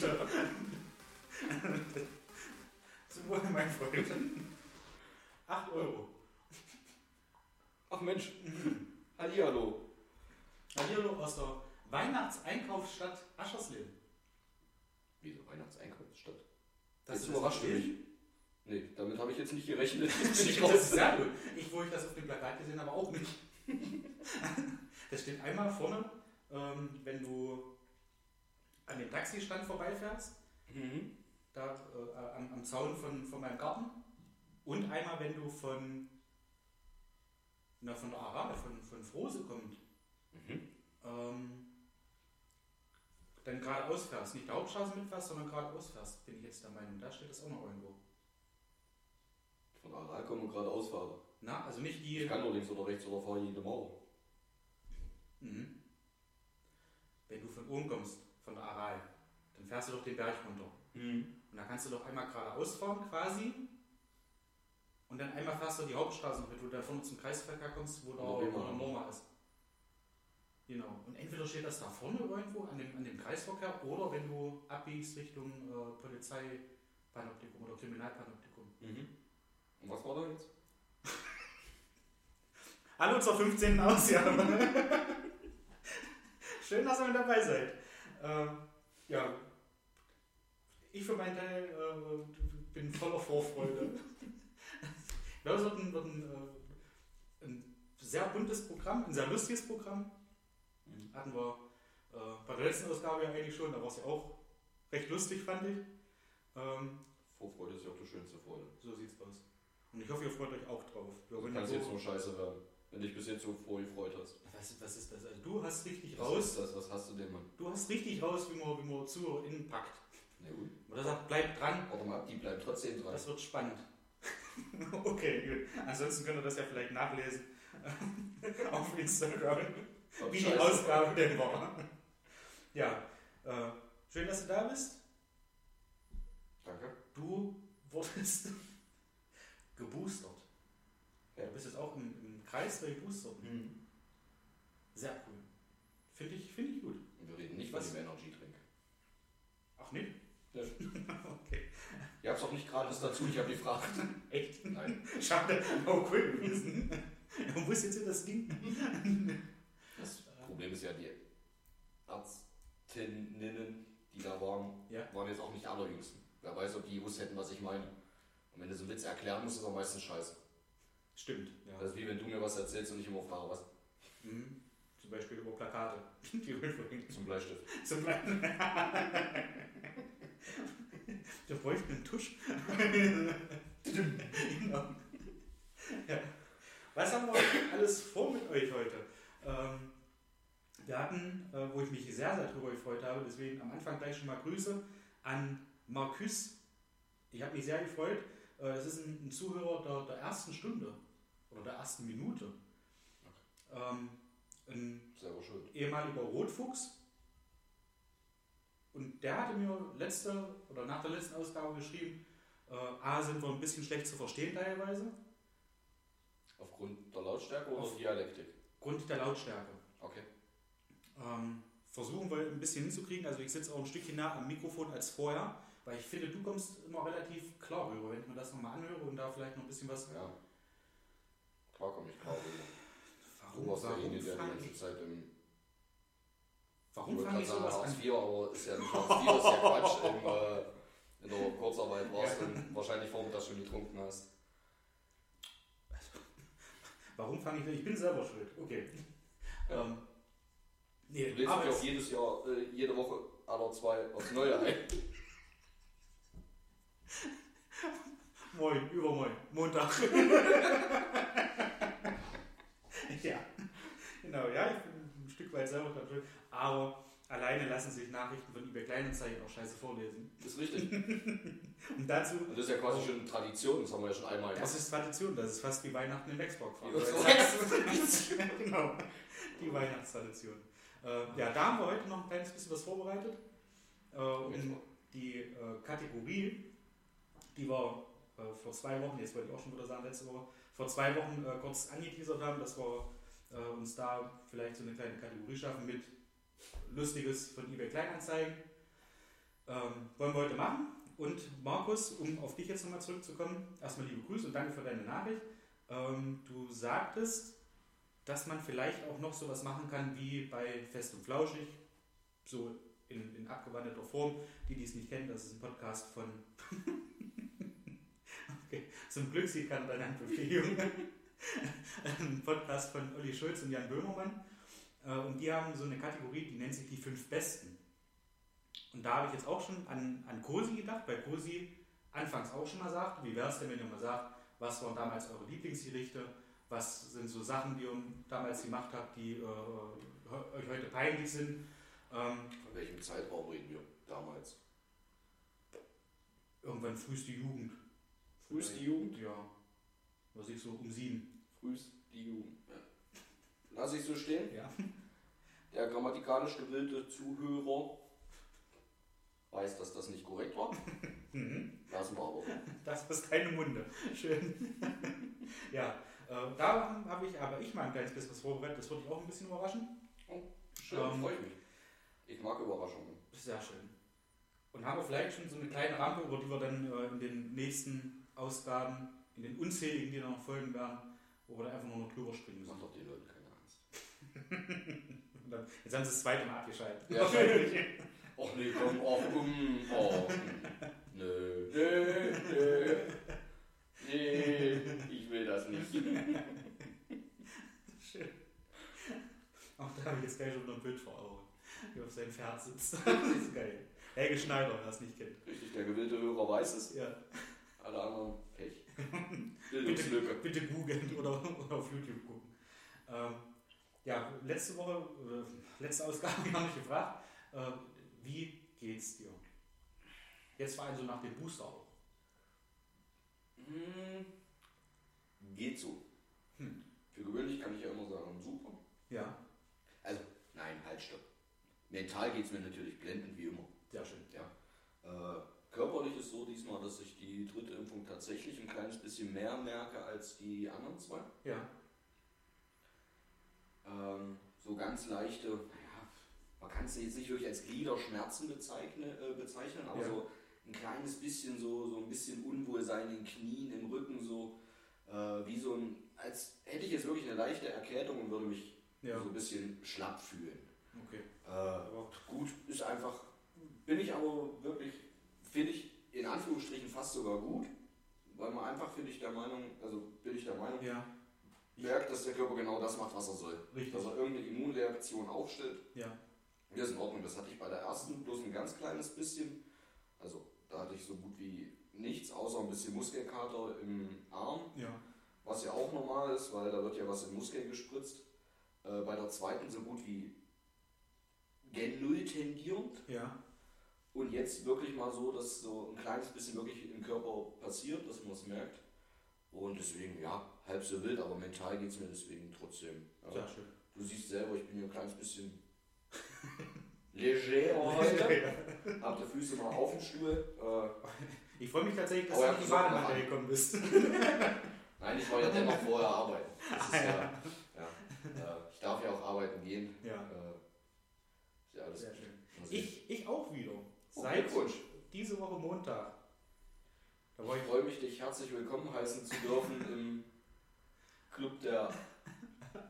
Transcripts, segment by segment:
Bitte. Zum Wohl, mein Freund. 8 Euro. Ach Mensch. Hallihallo. Hallihallo aus der Weihnachtseinkaufsstadt Aschersleben. Wieso Weihnachtseinkaufsstadt? Das Jetzt ist überrascht das mich. Nee, damit habe ich jetzt nicht gerechnet. Das ist sehr gut. Ich, wo ich das auf dem Plakat gesehen habe, auch nicht. Das steht einmal vorne, ähm, wenn du an dem Taxistand vorbeifährst, Mhm. da äh, am, am Zaun von, von meinem Garten. Und einmal, wenn du von, na, von der Aral, von, von Frose kommt, Mhm. ähm, dann geradeaus fährst. Nicht der Hauptstraße mitfährst, sondern geradeaus fährst, bin ich jetzt der Meinung. Da steht das auch noch irgendwo. Von Aral kommen wir gerade ausfahren. Na, also nicht die. Ich kann nur links oder rechts oder fahre jede Mauer. Mhm. Wenn du von oben kommst, von der Aral, dann fährst du doch den Berg runter. Mhm. Und da kannst du doch einmal geradeaus fahren quasi. Und dann einmal fährst du die Hauptstraße, wenn du da vorne zum Kreisverkehr kommst, wo der Norma ist. Genau. Und entweder steht das da vorne irgendwo an dem, an dem Kreisverkehr oder wenn du abbiegst Richtung äh, Polizeipanoptikum oder Kriminalpanoptikum. Mhm. Und was war da jetzt? Hallo zur 15. Ausgabe. Schön, dass ihr mit dabei seid. Ähm, ja, ich für meinen Teil äh, bin voller Vorfreude. Ich glaube, es wird ein, wird ein, äh, ein sehr buntes Programm, ein sehr lustiges Programm. Mhm. Hatten wir äh, bei der letzten Ausgabe ja eigentlich schon, da war es ja auch recht lustig, fand ich. Ähm, Vorfreude ist ja auch die schönste Freude. so sieht's aus. Und ich hoffe, ihr freut euch auch drauf. Wir kannst so- jetzt nur scheiße werden, wenn dich bis jetzt so vorgefreut hast. was, was ist das? Also du hast richtig Was raus. ist das? Was hast du denn, Mann? Du hast richtig raus, wie man, wie man ZuhörerInnen packt. Na gut. Oder sagt, bleibt dran, Warte mal die bleiben trotzdem dran. das wird spannend. okay, gut. Ansonsten könnt ihr das ja vielleicht nachlesen auf Instagram, Ob wie die. Ausgabe denn war. Ja, äh, schön, dass du da bist. Danke. Du wurdest geboostert. Ja. Du bist jetzt auch im, im Kreis der Geboosterten. Sehr cool. Finde ich, finde ich gut. Und wir reden nicht Was? dem Energy Drink. Ach nicht? Ja. okay. Ihr habt auch nicht gratis dazu, ich habe gefragt. Echt? Nein. Schade, auch cool gewesen. Wo ist jetzt das Ding? Das Problem ist ja, die Ärztinnen, die da waren, Ja. waren jetzt auch nicht allerjüngsten. Wer weiß, ob die gewusst hätten, was ich meine. Und wenn du so einen Witz erklären musst, ist er meistens scheiße. Stimmt, ja. Das ist wie wenn du mir was erzählst und ich immer frage, was Mhm. Zum Beispiel über Plakate. Die zum Bleistift. zum Bleiben. Wir bräuchten einen Tusch. genau. ja. Was haben wir alles vor mit euch heute? Ähm, wir hatten, äh, wo ich mich sehr, sehr darüber gefreut habe, deswegen am Anfang gleich schon mal Grüße an Marcus. Ich habe mich sehr gefreut. Äh, das ist ein, ein Zuhörer der, der ersten Stunde oder der ersten Minute. Ähm, ein Selber schuld. ehemaliger Rotfuchs. Und der hatte mir letzte oder nach der letzten Ausgabe geschrieben, äh, A, sind wir ein bisschen schlecht zu verstehen teilweise, Aufgrund der Lautstärke oder Auf- Dialektik? Grund der Lautstärke. Okay. Ähm, versuchen wir ein bisschen hinzukriegen, also ich sitze auch ein Stückchen nah am Mikrofon als vorher, weil ich finde, du kommst immer relativ klar rüber, wenn ich mir das nochmal anhöre und da vielleicht noch ein bisschen was... Ja. Komme ich rüber. Warum, Du warst derjenige, der die fange ganze Zeit im warum ich fang wollte ich sagen, sowas an? IV, aber ist ja nicht Hartz IV, ist ja Quatsch. Im, äh, in der Kurzarbeit warst und wahrscheinlich vormittags schon getrunken hast. Warum fange ich Ich bin selber schuld. Okay. Ja. Ähm, nee, Du aber dich auch jedes Jahr, äh, jede Woche aller zwei aufs Neue ein. Moin, übermoin, Montag. ja, genau, ja, ich bin ein Stück weit selber dran schuld. Aber alleine lassen sich Nachrichten von eBay Kleinanzeigen auch scheiße vorlesen. Das ist richtig. Und dazu, Und das ist ja quasi schon Tradition, das haben wir ja schon einmal das gemacht. ist Tradition, das ist fast wie Weihnachten in Lexburg. Genau, die Weihnachtstradition. Äh, ja, da haben wir heute noch ein kleines bisschen was vorbereitet. Äh, um die äh, Kategorie, die wir äh, vor zwei Wochen, jetzt wollte ich auch schon wieder sagen, letzte Woche, vor zwei Wochen äh, kurz angeteasert haben, dass wir äh, uns da vielleicht so eine kleine Kategorie schaffen mit Lustiges von eBay Kleinanzeigen. Ähm, wollen wir heute machen. Und Markus, um auf dich jetzt nochmal zurückzukommen, erstmal liebe Grüße und danke für deine Nachricht. Ähm, du sagtest, dass man vielleicht auch noch sowas machen kann wie bei Fest und Flauschig, so in, in abgewandelter Form. Die, die es nicht kennen, das ist ein Podcast von. Zum Glück sieht keiner deine Handbewegung. ein Podcast von Olli Schulz und Jan Böhmermann. Äh, und die haben so eine Kategorie, die nennt sich die fünf Besten. Und da habe ich jetzt auch schon an, an Cosi gedacht, weil Cosi anfangs auch schon mal sagt, wie wäre es denn, wenn ihr mal sagt, was waren damals eure Lieblingsgerichte, was sind so Sachen, die ihr damals gemacht habt, die äh, euch heute peinlich sind. Ähm, Von welchem Zeitraum reden wir damals? Irgendwann früheste Jugend. Früheste Jugend? Ja. Was ich so um sieben. Früheste Jugend. Ja. Lass ich so stehen? Ja. Der grammatikalisch gewillte Zuhörer weiß, dass das nicht korrekt war. Mhm. Lassen wir aber. Das ist keine Munde. Schön. ja, äh, da habe ich aber ich mal ein kleines bisschen was vorbereitet. Das würde ich auch ein bisschen überraschen. Oh, schön, ähm, freue ich mich. Ich mag Überraschungen. Sehr schön. Und haben wir vielleicht schon so eine kleine Rampe, über die wir dann äh, in den nächsten Ausgaben, in den unzähligen, die noch folgen werden, wo wir dann einfach nur noch drüber springen müssen. Mach doch den Leuten keine Angst. Jetzt haben sie das zweite Mal abgeschaltet. Ja, Och nee, komm, och, um, oh. Nö, nö, nö. Nee, ich will das nicht. Schön. Auch da habe ich jetzt gleich schon noch ein Bild vor Augen, wie auf seinem Pferd sitzt. das ist geil. Helge Schneider, wer das nicht kennt. Richtig, der gewillte Hörer weiß es. Ja. Alle anderen Pech. bitte, bitte googeln oder, oder auf YouTube gucken. Ähm, ja, letzte Woche, äh, letzte Ausgabe habe ich gefragt, äh, wie geht's dir? Jetzt vor allem so nach dem Booster auch. Hm, geht so. Hm. Für gewöhnlich kann ich ja immer sagen, super. Ja. Also, nein, halt, stopp. Mental geht es mir natürlich blendend wie immer. Sehr schön. Ja. Äh, körperlich ist so diesmal, dass ich die dritte Impfung tatsächlich ein kleines bisschen mehr merke als die anderen zwei. Ja. Ähm, so ganz leichte, naja, man kann es jetzt nicht wirklich als Gliederschmerzen bezeichne, äh, bezeichnen, aber ja. so ein kleines bisschen so, so ein bisschen Unwohlsein in den Knien, im Rücken, so äh, wie so ein, als hätte ich jetzt wirklich eine leichte Erkältung und würde mich ja. so ein bisschen schlapp fühlen. Okay. Äh, gut, ist einfach, bin ich aber wirklich, finde ich in Anführungsstrichen fast sogar gut, weil man einfach, finde ich, der Meinung, also bin ich der Meinung, ja. merkt, dass der Körper genau das macht, was er soll. Richtig. Dass er irgendeine Immunreaktion aufstellt. Ja. Das ist in Ordnung. Das hatte ich bei der ersten bloß ein ganz kleines bisschen. Also da hatte ich so gut wie nichts, außer ein bisschen Muskelkater im Arm. Ja. Was ja auch normal ist, weil da wird ja was im Muskel gespritzt. Äh, bei der zweiten so gut wie gen Null tendierend. Ja. Und jetzt wirklich mal so, dass so ein kleines bisschen wirklich im Körper passiert, dass man es merkt. Und deswegen, ja, halb so wild, aber mental geht es mir deswegen trotzdem. Ja. Sehr schön. Du siehst selber, ich bin hier ein kleines bisschen leger heute. Hab die Füße mal auf dem Stuhl. Äh, ich freue mich tatsächlich, dass du in die Badematte gekommen bist. Nein, ich war ja dennoch vorher arbeiten. Das ist ja, ja, ja, ich darf ja auch arbeiten gehen. Ja. Äh, ist ja alles Sehr schön. Ich, ich auch wieder. Oh, Seit diese Woche Montag. Da ich freue mich, dich herzlich willkommen heißen zu dürfen im Club der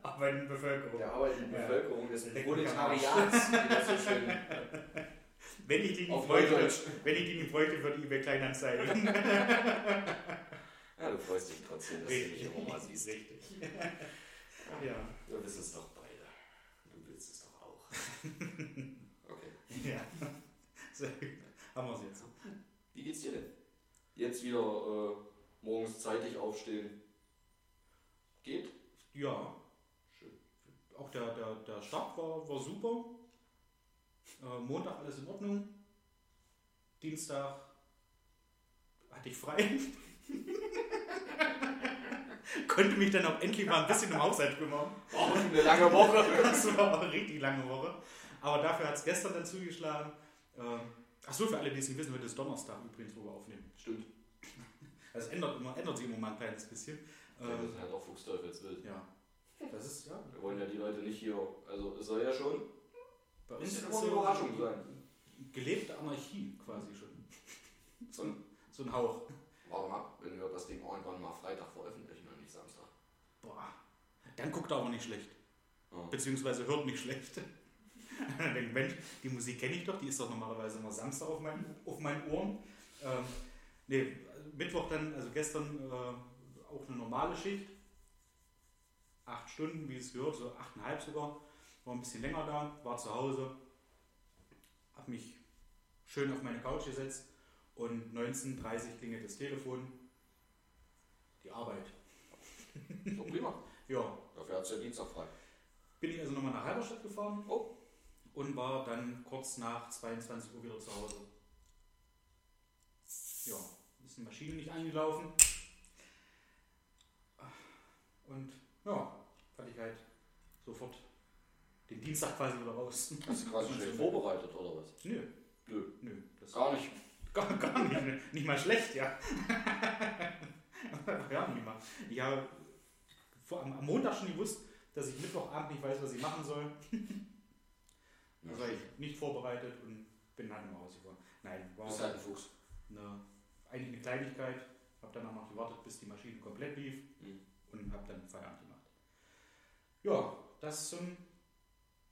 arbeitenden Bevölkerung. Der arbeitenden ja. Bevölkerung des Proletariats, wie das so schön. Wenn ich die nicht bräuchte, wenn ich die nicht bräuchte, für die eBay Kleinanzeigen. ja, du freust dich trotzdem, dass Richtig. du mich immer mal siehst. Richtig. Ja. Du bist es doch beide. Du willst es doch auch. Okay. Ja. Sehr gut. Haben wir es jetzt. Wie geht's dir denn? Jetzt wieder äh, morgens zeitig aufstehen. Geht? Ja auch der, der, der Start war, war super. Äh, Montag alles in Ordnung. Dienstag hatte ich frei. Konnte mich dann auch endlich mal ein bisschen im Haushalt kümmern. Oh, eine lange Woche. Das war eine richtig lange Woche. Aber dafür hat es gestern dann zugeschlagen. Ähm, Achso, für alle, die es nicht wissen, heute ist Donnerstag übrigens, wo wir aufnehmen. Stimmt. Also es ändert, immer, ändert sich immer mal ein kleines bisschen. Ja, das ist halt auch Fuchsteufelswild. Ja. Das ist, ja. Wir wollen ja die Leute nicht hier. Also es soll ja schon Bei uns ist immer eine so Überraschung sein. gelebte Anarchie quasi schon. So, ein- so ein Hauch. warte mal, wenn wir das Ding irgendwann mal Freitag veröffentlichen und nicht Samstag. Boah. Dann guckt er aber nicht schlecht. Ja. Beziehungsweise hört nicht schlecht. Denkt, Mensch, die Musik kenne ich doch, die ist doch normalerweise immer Samstag auf meinen, auf meinen Ohren. Ähm, nee, Mittwoch dann, also gestern äh, auch eine normale Schicht. Acht Stunden, wie es gehört, so achteinhalb sogar. War ein bisschen länger da, war zu Hause. Hab mich schön auf meine Couch gesetzt und 19.30 Uhr klingelt das Telefon. Die Arbeit. So prima. Ja, Dafür hat es ja Dienstag frei. bin ich also nochmal nach Halberstadt gefahren Oh. Und war dann kurz nach 22 Uhr wieder zu Hause. Ja, ist die Maschine nicht eingelaufen. Und ja, fand ich halt sofort den Dienstag quasi wieder raus. Hast du quasi schnell vorbereitet oder was? Nö, Nö. nö. Das Gar nicht. Gar, gar nicht, nicht mal schlecht, ja. ja, nicht mal. Ich habe am Montag schon gewusst, dass ich Mittwochabend nicht weiß, was ich machen soll. Ja, Da war ich nicht vorbereitet und bin dann nach Hause gefahren. Nein, war bist halt ein Fuchs. eine, eigentlich eine Kleinigkeit. Habe dann noch gewartet, bis die Maschine komplett lief Mhm. und habe dann Feierabend gemacht. Ja, das zum,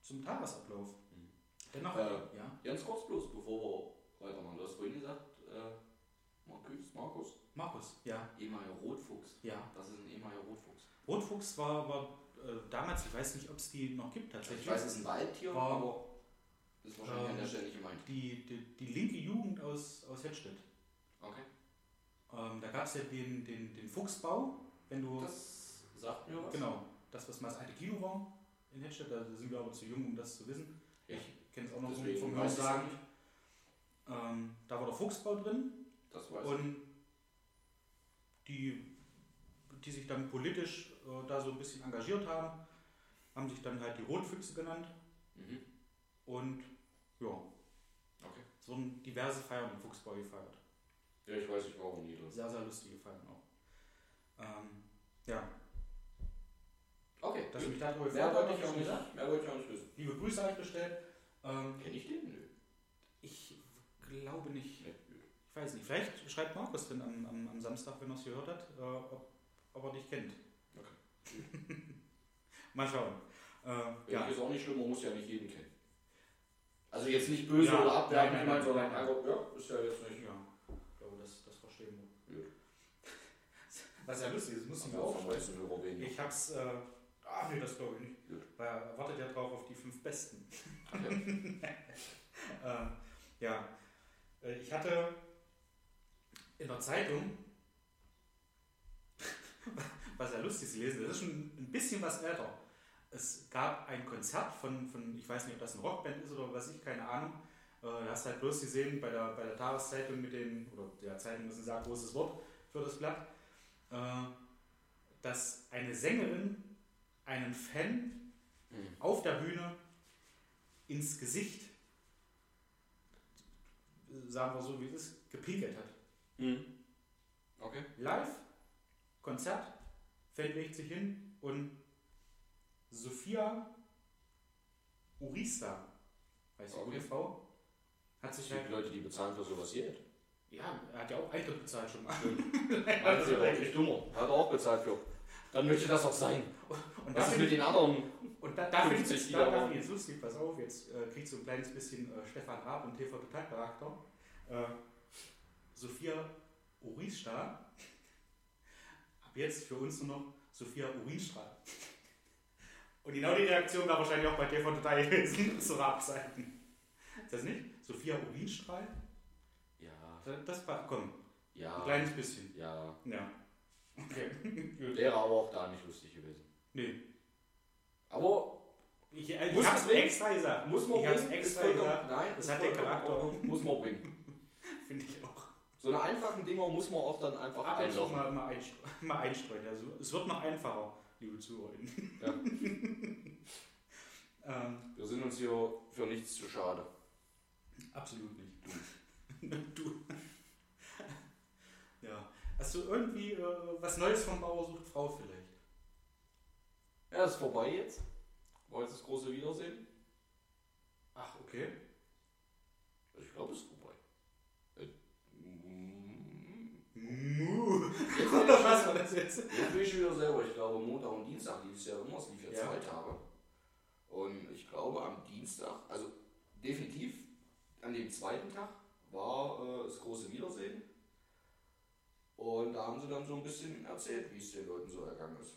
zum Tagesablauf. Mhm. Dennoch, Äh, ja, Ganz kurz bloß, bevor wir weitermachen. Du hast vorhin gesagt, äh, Markus, Markus, Markus, ja, ehemaliger Rotfuchs. ja. Das ist ein ehemaliger Rotfuchs. Rotfuchs war, war äh, damals, ich weiß nicht, ob es die noch gibt tatsächlich. Ich weiß, es ist ein Waldtier, War- aber ist wahrscheinlich an der Ähm, Stelle nicht gemeint. die, die, die linke Jugend aus, aus Hettstedt. Okay. Ähm, da gab es ja den, den, den Fuchsbau, wenn du. Das sagt mir was. genau, das, was mal das alte Kino war in Hettstedt, da sind wir aber zu jung, um das zu wissen. Ja. Ich kenne es auch noch so Deswegen vom Hörensagen. Ähm, da war der Fuchsbau drin Das weiß und die, die sich dann politisch äh, da so ein bisschen engagiert haben, haben sich dann halt die Rotfüchse genannt Mhm. Und ja, Okay. so ein diverse Feiern im Fuchsbau gefeiert. Ja, ich weiß, ich war auch nie drin. Sehr, sehr lustige Feiern auch. Ähm, ja, Okay. dass ich mich darüber Mehr wollte habe, ich auch hab ich nicht, gesagt. mehr wollte ich auch nicht wissen. Liebe Grüße euch bestellt. Ähm, Kenn ich den? Nö. ich glaube nicht. Nee. Ich weiß nicht. Vielleicht schreibt Markus dann am, am, am Samstag, wenn er es gehört hat, äh, ob, ob er dich kennt. Okay. Mal schauen. Äh, ja. ich ist auch nicht schlimm, man muss ja nicht jeden kennen. Also jetzt nicht böse Ja, oder abwertend nein, gemeint, sondern einfach, ja, ist ja jetzt nicht. ja, ich glaube, das, das verstehen wir. Gut. Was ja lustig ist, muss ich Also mir auch weniger. Ich hab's. Äh, ah, nee, das glaube ich nicht. Gut. Weil er wartet ja drauf auf die fünf Besten. Ähm, ja, äh, ich hatte in der Zeitung, was ja lustig zu lesen, das ist schon ein bisschen was älter. Es gab ein Konzert von, von ich weiß nicht, ob das eine Rockband ist oder was ich, keine Ahnung. Äh, Du hast halt bloß gesehen bei der, bei der Tageszeitung mit den, oder der Zeitung ein sehr großes Wort für das Blatt, äh, dass eine Sängerin einen Fan Hm. auf der Bühne ins Gesicht, sagen wir so wie es ist, gepinkelt hat. Mhm. Okay. Live, Konzert, Fan legt sich hin und Sophia Urista, heißt die Okay. gute Frau, hat sich halt, Leute, die bezahlen für sowas Geld. ja, er hat ja auch Eintritt bezahlt schon mal. Das ist ja auch nicht dummer. Hat er auch bezahlt für. Dann möchte das auch sein. Und da Was ist mit den anderen? und da, da finde ich, 50 da, jetzt lustig, pass auf, jetzt äh, kriegst du ein kleines bisschen äh, Stefan Raab und TV Total Charakter. Äh, Sophia Urista, ab jetzt für uns nur noch Sophia Urinstrahl. Und genau die Reaktion war wahrscheinlich auch bei TV Total gewesen, zu Raab-Seiten. Ist das nicht? Sophia Urinstrahl? Ja. Das- war, komm, ein Ja. kleines bisschen. Ja. Ja. Okay. Wäre aber auch da nicht lustig gewesen. Nee. Aber Ich, äh, Muss ich hab's man bringen? extra gesagt. muss man ich hab's bringen. extra Ist vollkommen- gesagt. Nein, Das hat den vollkommen Charakter. Muss man bringen. Finde ich auch. So eine einfachen Dinger muss man auch dann einfach Ab einlochen. mal, einstreuen, mal einstreuen. Also, es wird noch einfacher, liebe ZuhörerInnen. Ja. ähm, Wir sind uns hier für nichts zu schade. absolut nicht. Du. ja. Hast du irgendwie äh, was Neues vom Bauer sucht Frau vielleicht? Ja, ist vorbei jetzt. War jetzt das große Wiedersehen. Ach, okay. Ich glaube, es ist vorbei. Äh, Mu. Oder was war das jetzt? Jetzt bin ich wieder selber. Ich glaube, Montag und Dienstag lief es ja immer. Es lief ja, Ja. zwei Tage. Und ich glaube, am Dienstag, also definitiv an dem zweiten Tag, war äh, das große Wiedersehen. Und da haben sie dann so ein bisschen erzählt, wie es den Leuten so ergangen ist.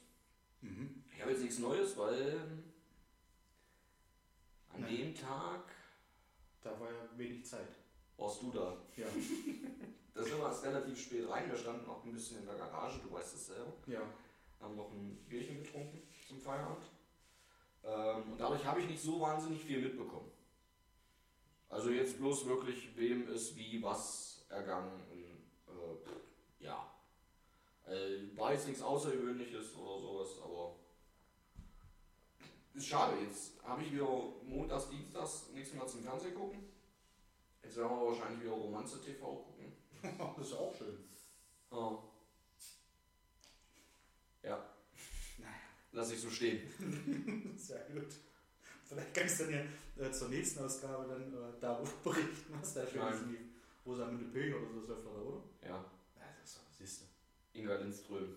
Mhm. Ich habe jetzt nichts Neues, weil an Nein. dem Tag Da war ja wenig Zeit. warst du da. Ja. Da sind wir erst relativ spät rein. Wir standen noch ein bisschen in der Garage, du weißt es selber. Ja. haben noch ein Bierchen getrunken zum Feierabend. Ähm, und dadurch habe ich nicht so wahnsinnig viel mitbekommen. Also jetzt bloß wirklich, wem ist wie was ergangen. Äh, ja. Äh, war jetzt nichts Außergewöhnliches oder sowas, aber ist schade. Jetzt habe ich wieder montags, dienstags nichts mehr zum Fernsehen gucken. Jetzt werden wir wahrscheinlich wieder Romanze TV gucken. das ist auch schön. Oh. Ja. Lass ich so stehen. Sehr gut. Vielleicht kannst du dann ja äh, zur nächsten Ausgabe dann äh, darüber berichten, was da schön ist. Die Rosamunde Pilcher oder so ist öfter da, oder? Ja. Ja, das ist doch, siehst Inga Lindström.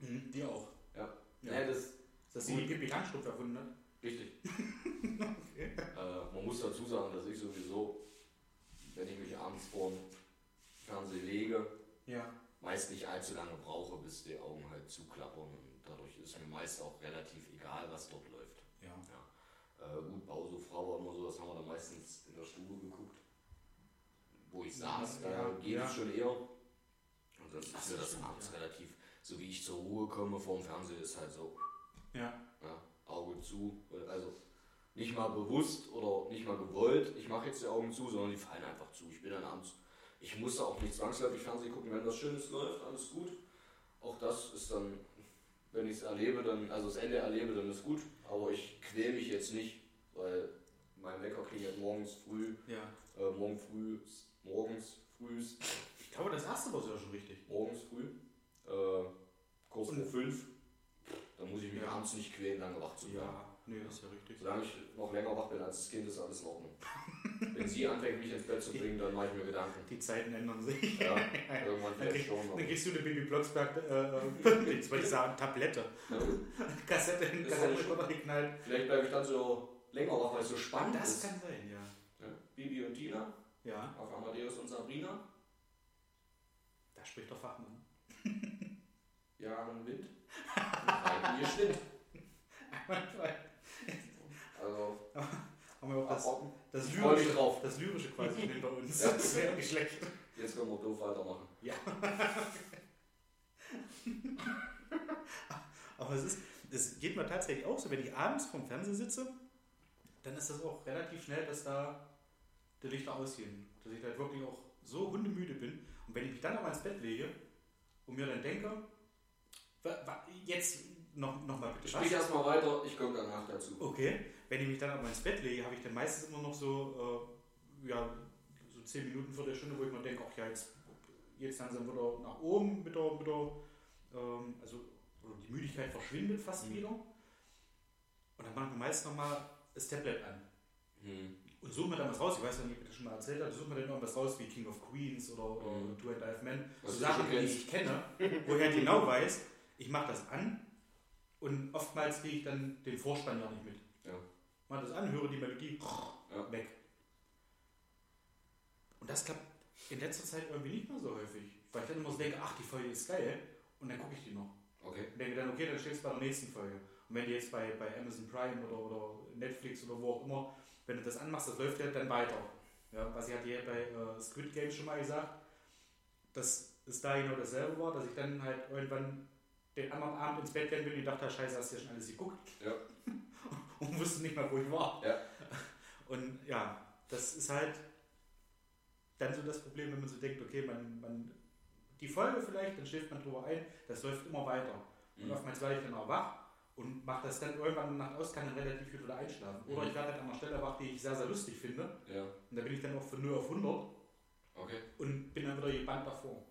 du. Mhm, die auch. Ja. Ja. Ja, das Dass sie die Pippi Langstrumpf erfunden hat. richtig. äh, man muss dazu sagen, dass ich sowieso, wenn ich mich abends vor lege, Ja. meist nicht allzu lange brauche, bis die Augen halt zuklappern. Und dadurch ist mir meist auch relativ egal, was dort läuft. Ja. Äh, gut, Bausofrau war immer so, das haben wir dann meistens in der Stube geguckt. Wo ich saß, da Ja, geht ja. es schon eher. Und sonst ist mir das abends ja. relativ, so wie ich zur Ruhe komme vor dem Fernseher, ist halt so, Ja. ja, Auge zu. Also nicht mal bewusst oder nicht mal gewollt, ich mache jetzt die Augen zu, sondern die fallen einfach zu. Ich bin dann abends, ich musste auch nicht zwangsläufig Fernsehen gucken, wenn was Schönes läuft, alles gut. Auch das ist dann, wenn ich es erlebe, dann, also das Ende erlebe, dann ist gut. Aber ich quäl mich jetzt nicht, weil mein Wecker klingelt morgens früh, Ja. äh, morgen früh, morgens frühst, Ich glaube, das erste war sogar schon richtig. morgens früh, äh, kurz vor Und- fünf. Dann muss ich mich Ja. abends nicht quälen, lange wach zu bleiben. Ja, nee, das ist ja richtig. Solange ich noch länger wach bin als das Kind, ist alles in Ordnung. Wenn sie anfängt, mich ins Bett zu bringen, dann mache ich mir Gedanken. Die Zeiten ändern sich. Ja, irgendwann Dann, vielleicht schon. dann kriegst du eine Baby Blocksberg, äh, jetzt wollte ich sagen, Tablette. Ja, Kassette in Ist Kassette auch schon- geknallt. Vielleicht bleibe ich dann so länger wach, weil es so spannend Das ist. kann sein, ja. Ja, Bibi und Tina, Ja, auf Amadeus und Sabrina, da spricht der Fachmann. Jahren Wind, und Reiten ihr Schwind. Einwandfrei. Also, Haben wir auch das, das, lyrische, drauf. das Lyrische quasi hinter uns. Ja. Das wäre nicht schlecht. Jetzt können wir doof weitermachen. Aber es ist, es geht mir tatsächlich auch so, wenn ich abends vorm Fernseher sitze, dann ist das auch relativ schnell, dass da die Lichter ausgehen. Dass ich halt wirklich auch so hundemüde bin. Und wenn ich mich dann aber ins Bett lege und mir dann denke, jetzt noch, noch mal bitte Sprich erstmal weiter, ich komme danach dazu. Okay, wenn ich mich dann aber ins Bett lege, habe ich dann meistens immer noch so, äh, ja, so 10 Minuten, Viertelstunde, wo ich mir denke, ach ja, jetzt, jetzt wir wieder nach oben mit der, mit der ähm, also die Müdigkeit verschwindet fast Mhm. wieder. Und dann mache ich mir meist nochmal das Tablet an. Hm. Und suche mir dann was raus, ich weiß nicht, ob ich das schon mal erzählt habe, suche mir dann irgendwas raus wie King of Queens oder Mhm. Two and a Half Men. So Sachen, die ich kenne, wo ich halt genau weiß, ich mache das an und oftmals kriege ich dann den Vorspann ja nicht mit. Ja. Mach das an, höre die Melodie, Ja. weg. Und das klappt in letzter Zeit irgendwie nicht mehr so häufig. Weil ich dann immer so denke, ach, die Folge ist geil und dann gucke ich die noch. Okay. Und denke dann, okay, dann steht es bei der nächsten Folge. Und wenn du jetzt bei, bei Amazon Prime oder, oder Netflix oder wo auch immer, wenn du das anmachst, das läuft ja dann weiter. Ja, was ich hatte ja bei äh, Squid Game schon mal gesagt, dass es da genau dasselbe war, dass ich dann halt irgendwann den anderen Abend ins Bett gegangen bin und dachte, scheiße, hast du ja schon alles geguckt. Ja. und wusste nicht mehr, wo ich war. Ja. Und ja, das ist halt dann so das Problem, wenn man so denkt, okay, man, man die Folge vielleicht, dann schläft man drüber ein, das läuft immer weiter. Und Mhm. oftmals werde ich dann auch wach und mache das dann irgendwann in der Nacht aus, kann dann relativ gut wieder einschlafen. Oder Mhm. ich werde halt an einer Stelle wach, die ich sehr, sehr lustig finde. Ja. Und da bin ich dann auch von 0 auf 100 Okay. und bin dann wieder gebannt davor.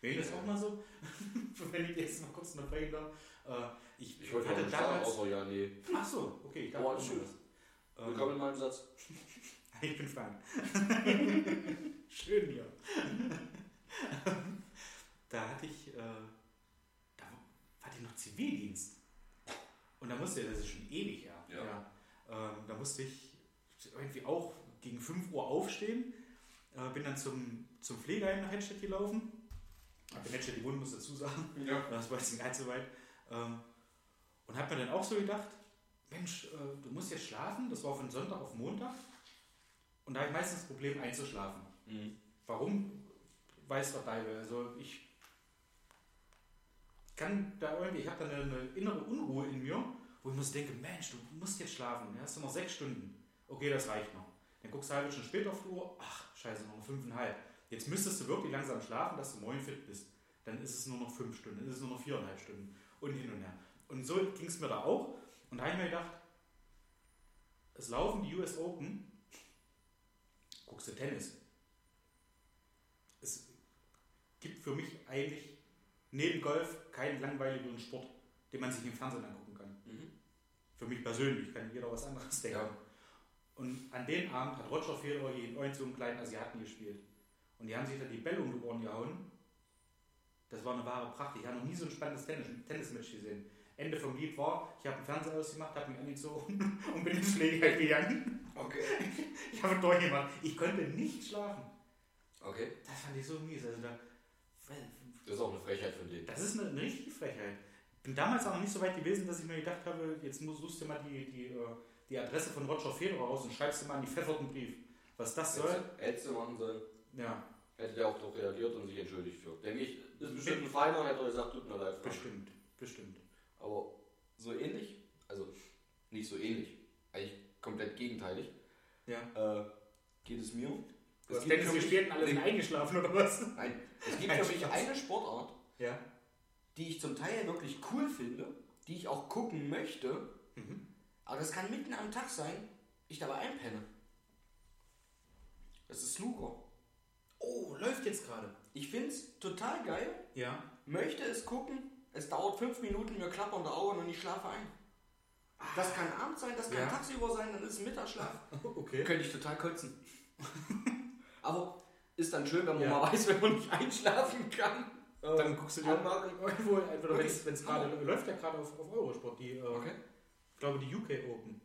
Wäre das auch mal so? Wenn ich jetzt mal kurz noch fragen darf. Äh, ich, Ich wollte hatte damals. außer ja, nee. Ach so, okay, ich noch schön. was. Willkommen in meinem Satz. Ich bin Frank. Schön hier. da hatte ich, äh, da hatte ich noch Zivildienst. Und da musste, das ist schon ewig her. Ja. Ähm, da musste ich irgendwie auch gegen 5 Uhr aufstehen. Äh, bin dann zum, zum Pflegeheim nach Hedstedt gelaufen. Hab in Hedstedt gewohnt, muss dazu sagen. Ja. Das war jetzt nicht allzu weit. Ähm, und hab mir dann auch so gedacht, Mensch, äh, du musst jetzt schlafen. Das war von Sonntag auf Montag. Und da habe ich meistens das Problem einzuschlafen. Mhm. Warum? Weiß der Teufel. Also ich kann da irgendwie, ich habe da eine, innere Unruhe in mir, wo ich muss denke, Mensch, du musst jetzt schlafen. Du hast noch sechs Stunden. Okay, das reicht noch. Dann guckst du eine halbe Stunde später auf die Uhr. Ach, scheiße, noch fünfeinhalb. Jetzt müsstest du wirklich langsam schlafen, dass du morgen fit bist. Dann ist es nur noch fünf Stunden, dann ist es nur noch viereinhalb Stunden. Und hin und her. Und so ging es mir da auch. Und da habe ich mir gedacht, es laufen die US Open, guckst du Tennis. Es gibt für mich eigentlich neben Golf keinen langweiligeren Sport, den man sich im Fernsehen angucken kann. Mhm. Für mich persönlich kann jeder was anderes denken. Ja. Und an dem Abend hat Roger Federer gegen irgend so einen kleinen Asiaten gespielt. Und die haben sich da die Bälle um die Ohren gehauen. Das war eine wahre Pracht. Ich habe noch nie so ein spannendes Tennis Tennismatch gesehen. Ende vom Lied war, ich habe den Fernseher ausgemacht, habe mich angezogen und bin ins Schläger gegangen. Okay. Ich habe durchgemacht. Ich konnte nicht schlafen. Okay. Das fand ich so mies. Also da, Das ist auch eine Frechheit von denen. das ist eine, eine richtige Frechheit. Bin damals auch noch nicht so weit gewesen, dass ich mir gedacht habe, jetzt musst, suchst du mal die, die, äh, die Adresse von Roger Federer raus und schreibst du mal an die pfefferten Brief. Was das soll. Hättest du machen sollen. Ja, Hätte der auch doch reagiert und sich entschuldigt für. Denke ich, ist bestimmt ein Feiner, hätte er gesagt, tut mir leid. Frank. bestimmt. Bestimmt. Aber so ähnlich, also nicht so ähnlich, eigentlich komplett gegenteilig, Ja. äh, geht es mir. Du hast gibt Tennis gespielt und alle sind eingeschlafen oder was? Nein, es gibt Kein für mich Spaß. eine Sportart, Ja. die ich zum Teil wirklich cool finde, die ich auch gucken möchte, Mhm. aber das kann mitten am Tag sein, ich dabei einpenne. Das ist Snooker. Oh, läuft jetzt gerade. Ich finde es total geil, Ja. möchte es gucken, es dauert fünf Minuten, mir klappern die Augen und ich schlafe ein. Das kann Abend sein, das kann Ja. tagsüber sein, dann ist es Mittagsschlaf. Okay. Könnte ich total kotzen. Aber ist dann schön, wenn man Ja. mal weiß, wenn man nicht einschlafen kann. Äh, Dann guckst du dir Anmerkung. irgendwo, entweder wenn es gerade läuft ja gerade auf, auf Eurosport, die, äh, Okay. ich glaube die UK Open.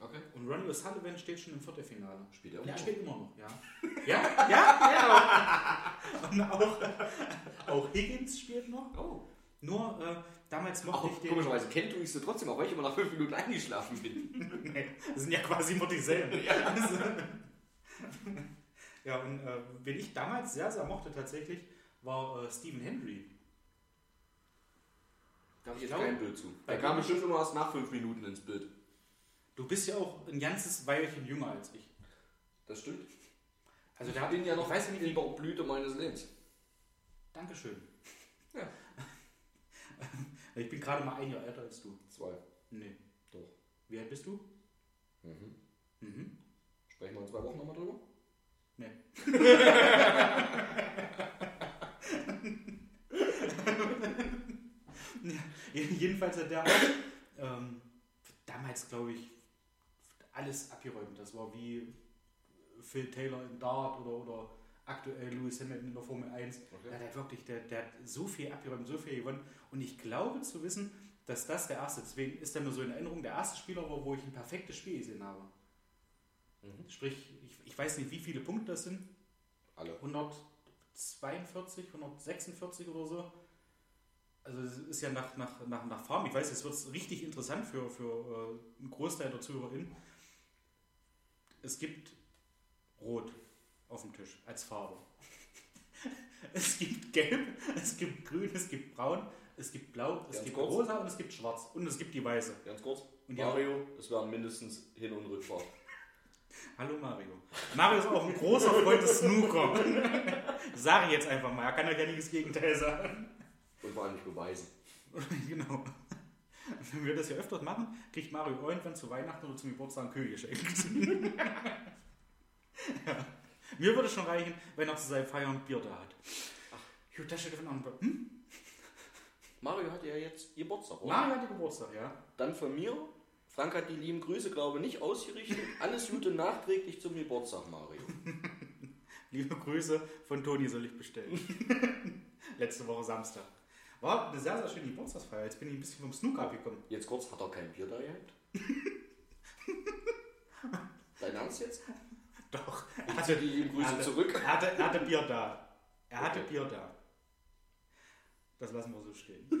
Okay. Und Ronnie O'Sullivan steht schon im Viertelfinale. Spielt er Ja, auch. spielt immer noch, ja. Ja, ja, ja. Und auch, auch Higgins spielt noch. Oh. Nur äh, damals mochte Auch ich den. komischerweise kennt du ich sie trotzdem, auch weil ich immer nach fünf Minuten eingeschlafen bin. Nee, das sind ja quasi immer dieselben. Also, ja, und äh, wen ich damals sehr, sehr mochte tatsächlich, war äh, Stephen Hendry. Da habe Ich jetzt kein Bild zu. Der kam bestimmt immer erst nach fünf Minuten ins Bild. Du bist ja auch ein ganzes Weilchen jünger als ich. Das stimmt. Also Ich der bin ja noch ich weiß nicht, der Blüte meines Lebens. Dankeschön. Ja. Ich bin gerade mal ein Jahr älter als du. Zwei. Nee. Doch. Wie alt bist du? Mhm. Mhm. Sprechen wir in zwei Wochen nochmal drüber? Nee. Ja, Jedenfalls hat der auch ähm, damals, glaube ich, alles abgeräumt. Das war wie Phil Taylor im Dart oder, oder aktuell Lewis Hamilton in der Formel 1. Okay. Der hat wirklich, der, der hat so viel abgeräumt, so viel gewonnen. Und ich glaube zu wissen, dass das der erste, deswegen ist er mir so in Erinnerung, der erste Spieler war, wo ich ein perfektes Spiel gesehen habe. Mhm. Sprich, ich, ich weiß nicht, wie viele Punkte das sind. Alle. 142, 146 oder so. Also es ist ja nach, nach, nach, nach Farm. Ich weiß, jetzt wird es richtig interessant für, für äh, einen Großteil der ZuhörerInnen. Es gibt Rot auf dem Tisch als Farbe. es gibt Gelb, es gibt Grün, es gibt Braun, es gibt Blau, es Ganz gibt kurz. Rosa und es gibt Schwarz und es gibt die Weiße. Ganz kurz. Und. Mario, es werden mindestens Hin- und Rückfahrt. Hallo Mario. Mario ist auch ein großer Freund des Snooker. Sag ich jetzt einfach mal, er kann euch ja nicht das Gegenteil sagen. Und vor allem nicht beweisen. genau. Wenn wir das ja öfters machen, kriegt Mario irgendwann zu Weihnachten oder zum Geburtstag ein Kühl geschenkt. ja. Mir würde schon reichen, wenn er zu seinem Feiern Bier da hat. Gut, da steht einem anderen Hm? Mario hat ja jetzt Geburtstag, oder? Mario hatte Geburtstag, ja. Dann von mir. Frank hat die lieben Grüße, glaube ich, nicht ausgerichtet. Alles Gute nachträglich zum Geburtstag, Mario. Liebe Grüße von Toni soll ich bestellen. Letzte Woche Samstag. War eine sehr, sehr schöne Geburtstagsfeier. Jetzt bin ich ein bisschen vom Snooker abgekommen. Jetzt kurz, hat er kein Bier da gehabt? Dein Ernst jetzt? Doch. Ich hatte die lieben Grüße hatte, zurück. Er hatte, er hatte Bier da. Er hatte Okay. Bier da. Das lassen wir so stehen.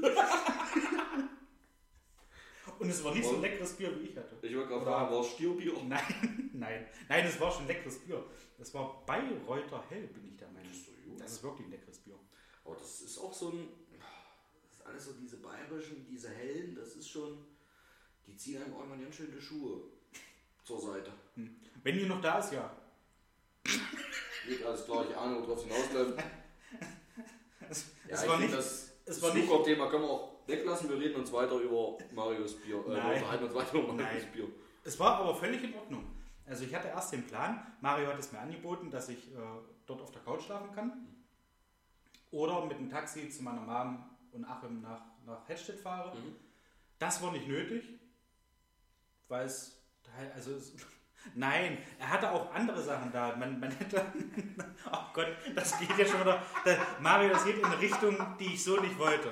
Und es war nicht so Und? leckeres Bier, wie ich hatte. Ich wollte gerade fragen, war es Stierbier? Nein, nein. Nein, es war schon leckeres Bier. Es war Bayreuther Hell, bin ich der Meinung. Das ist so. Das ist wirklich ein leckeres Bier. Aber das ist auch so ein. Alles so diese bayerischen, diese hellen, das ist schon. Die ziehen einem irgendwann ganz schön die Schuhe zur Seite. Wenn ihr noch da ist, ja. Nicht alles klar, ich ahne, worauf es hinausläuft. Es, Ja, es ich war nicht. das es war nicht- Snooker-Thema können wir auch weglassen. Wir reden uns weiter über Marius Bier. Äh, wir Nein. unterhalten uns weiter über Marius Nein. Bier. Es war aber völlig in Ordnung. Also ich hatte erst den Plan, Mario hat es mir angeboten, dass ich äh, dort auf der Couch schlafen kann. Oder mit dem Taxi zu meiner Mom und Achim nach, nach Hedstedt fahre. Mhm. Das war nicht nötig, weil es, also es, nein, er hatte auch andere Sachen da. Man, man hätte, oh Gott, das geht ja schon wieder, das, Mario, das geht in eine Richtung, die ich so nicht wollte.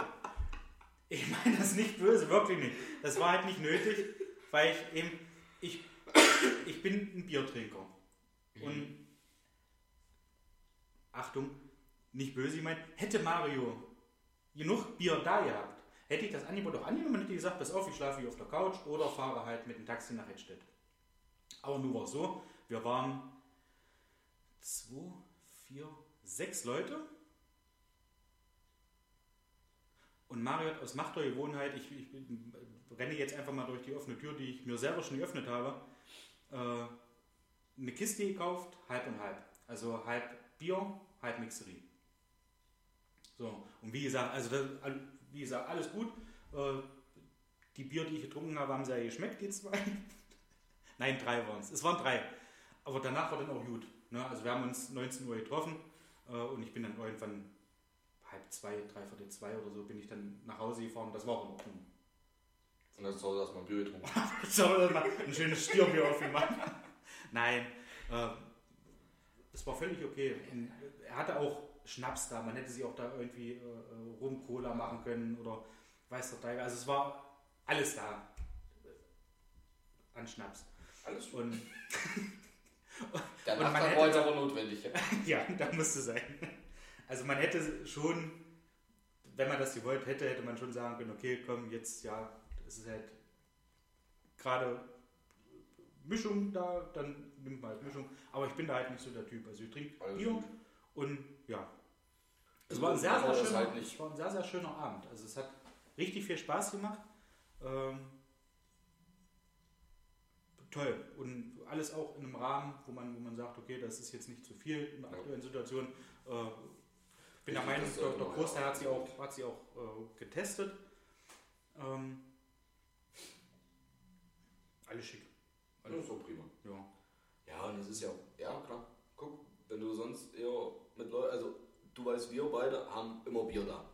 Ich meine das nicht böse, wirklich nicht. Das war halt nicht nötig, weil ich eben, ich, ich bin ein Biertrinker. Und, Achtung, nicht böse, ich meine, hätte Mario genug Bier da gehabt, hätte ich das Angebot auch angenommen und hätte gesagt, pass auf, ich schlafe hier auf der Couch oder fahre halt mit dem Taxi nach Hedstedt. Aber nun war es so, wir waren zwei, vier, sechs Leute und Mario hat aus Macht der Gewohnheit, ich, ich renne jetzt einfach mal durch die offene Tür, die ich mir selber schon geöffnet habe, äh, eine Kiste gekauft, halb und halb. Also halb Bier, halb Mixerie. So, und wie gesagt, also das, wie gesagt, alles gut. Äh, die Bier, die ich getrunken habe, haben sehr geschmeckt, die zwei. Nein, drei waren es. Es waren drei. Aber danach war dann auch gut. Ne? Also wir haben uns 19 Uhr getroffen äh, und ich bin dann irgendwann halb zwei, dreiviertel zwei oder so bin ich dann nach Hause gefahren. Das war auch in Ordnung. Und dann soll erstmal Bier getrunken. Wir mal ein schönes Stierbier aufgemacht? Nein, äh, es war völlig okay. Und er hatte auch Schnaps da. Man hätte sie auch da irgendwie äh, äh, Rum-Cola machen können oder weiß der Teufel. Also es war alles da äh, an Schnaps. Alles. Und Der Und man Nachtrag jetzt aber notwendig. ja, da musste sein. Also man hätte schon, wenn man das gewollt hätte, hätte man schon sagen können, okay, komm, jetzt ja, es ist halt gerade Mischung da, dann nimmt man halt Mischung. Aber ich bin da halt nicht so der Typ. Also ich trinke Bier und ja. Es war ein sehr, sehr schöner, halt es war ein sehr, sehr schöner Abend. Also es hat richtig viel Spaß gemacht. Ähm, toll. Und alles auch in einem Rahmen, wo man, wo man sagt, okay, das ist jetzt nicht zu viel in der Ja. aktuellen Situation. Äh, bin der Meinung, das der, man Großteil ja hat sie auch, hat sie auch äh, getestet. Ähm, alles schick. Alles, so prima. ja. Ja, und es ist ja, ja klar. Wenn du sonst eher mit Leuten, also du weißt, wir beide haben immer Bier da.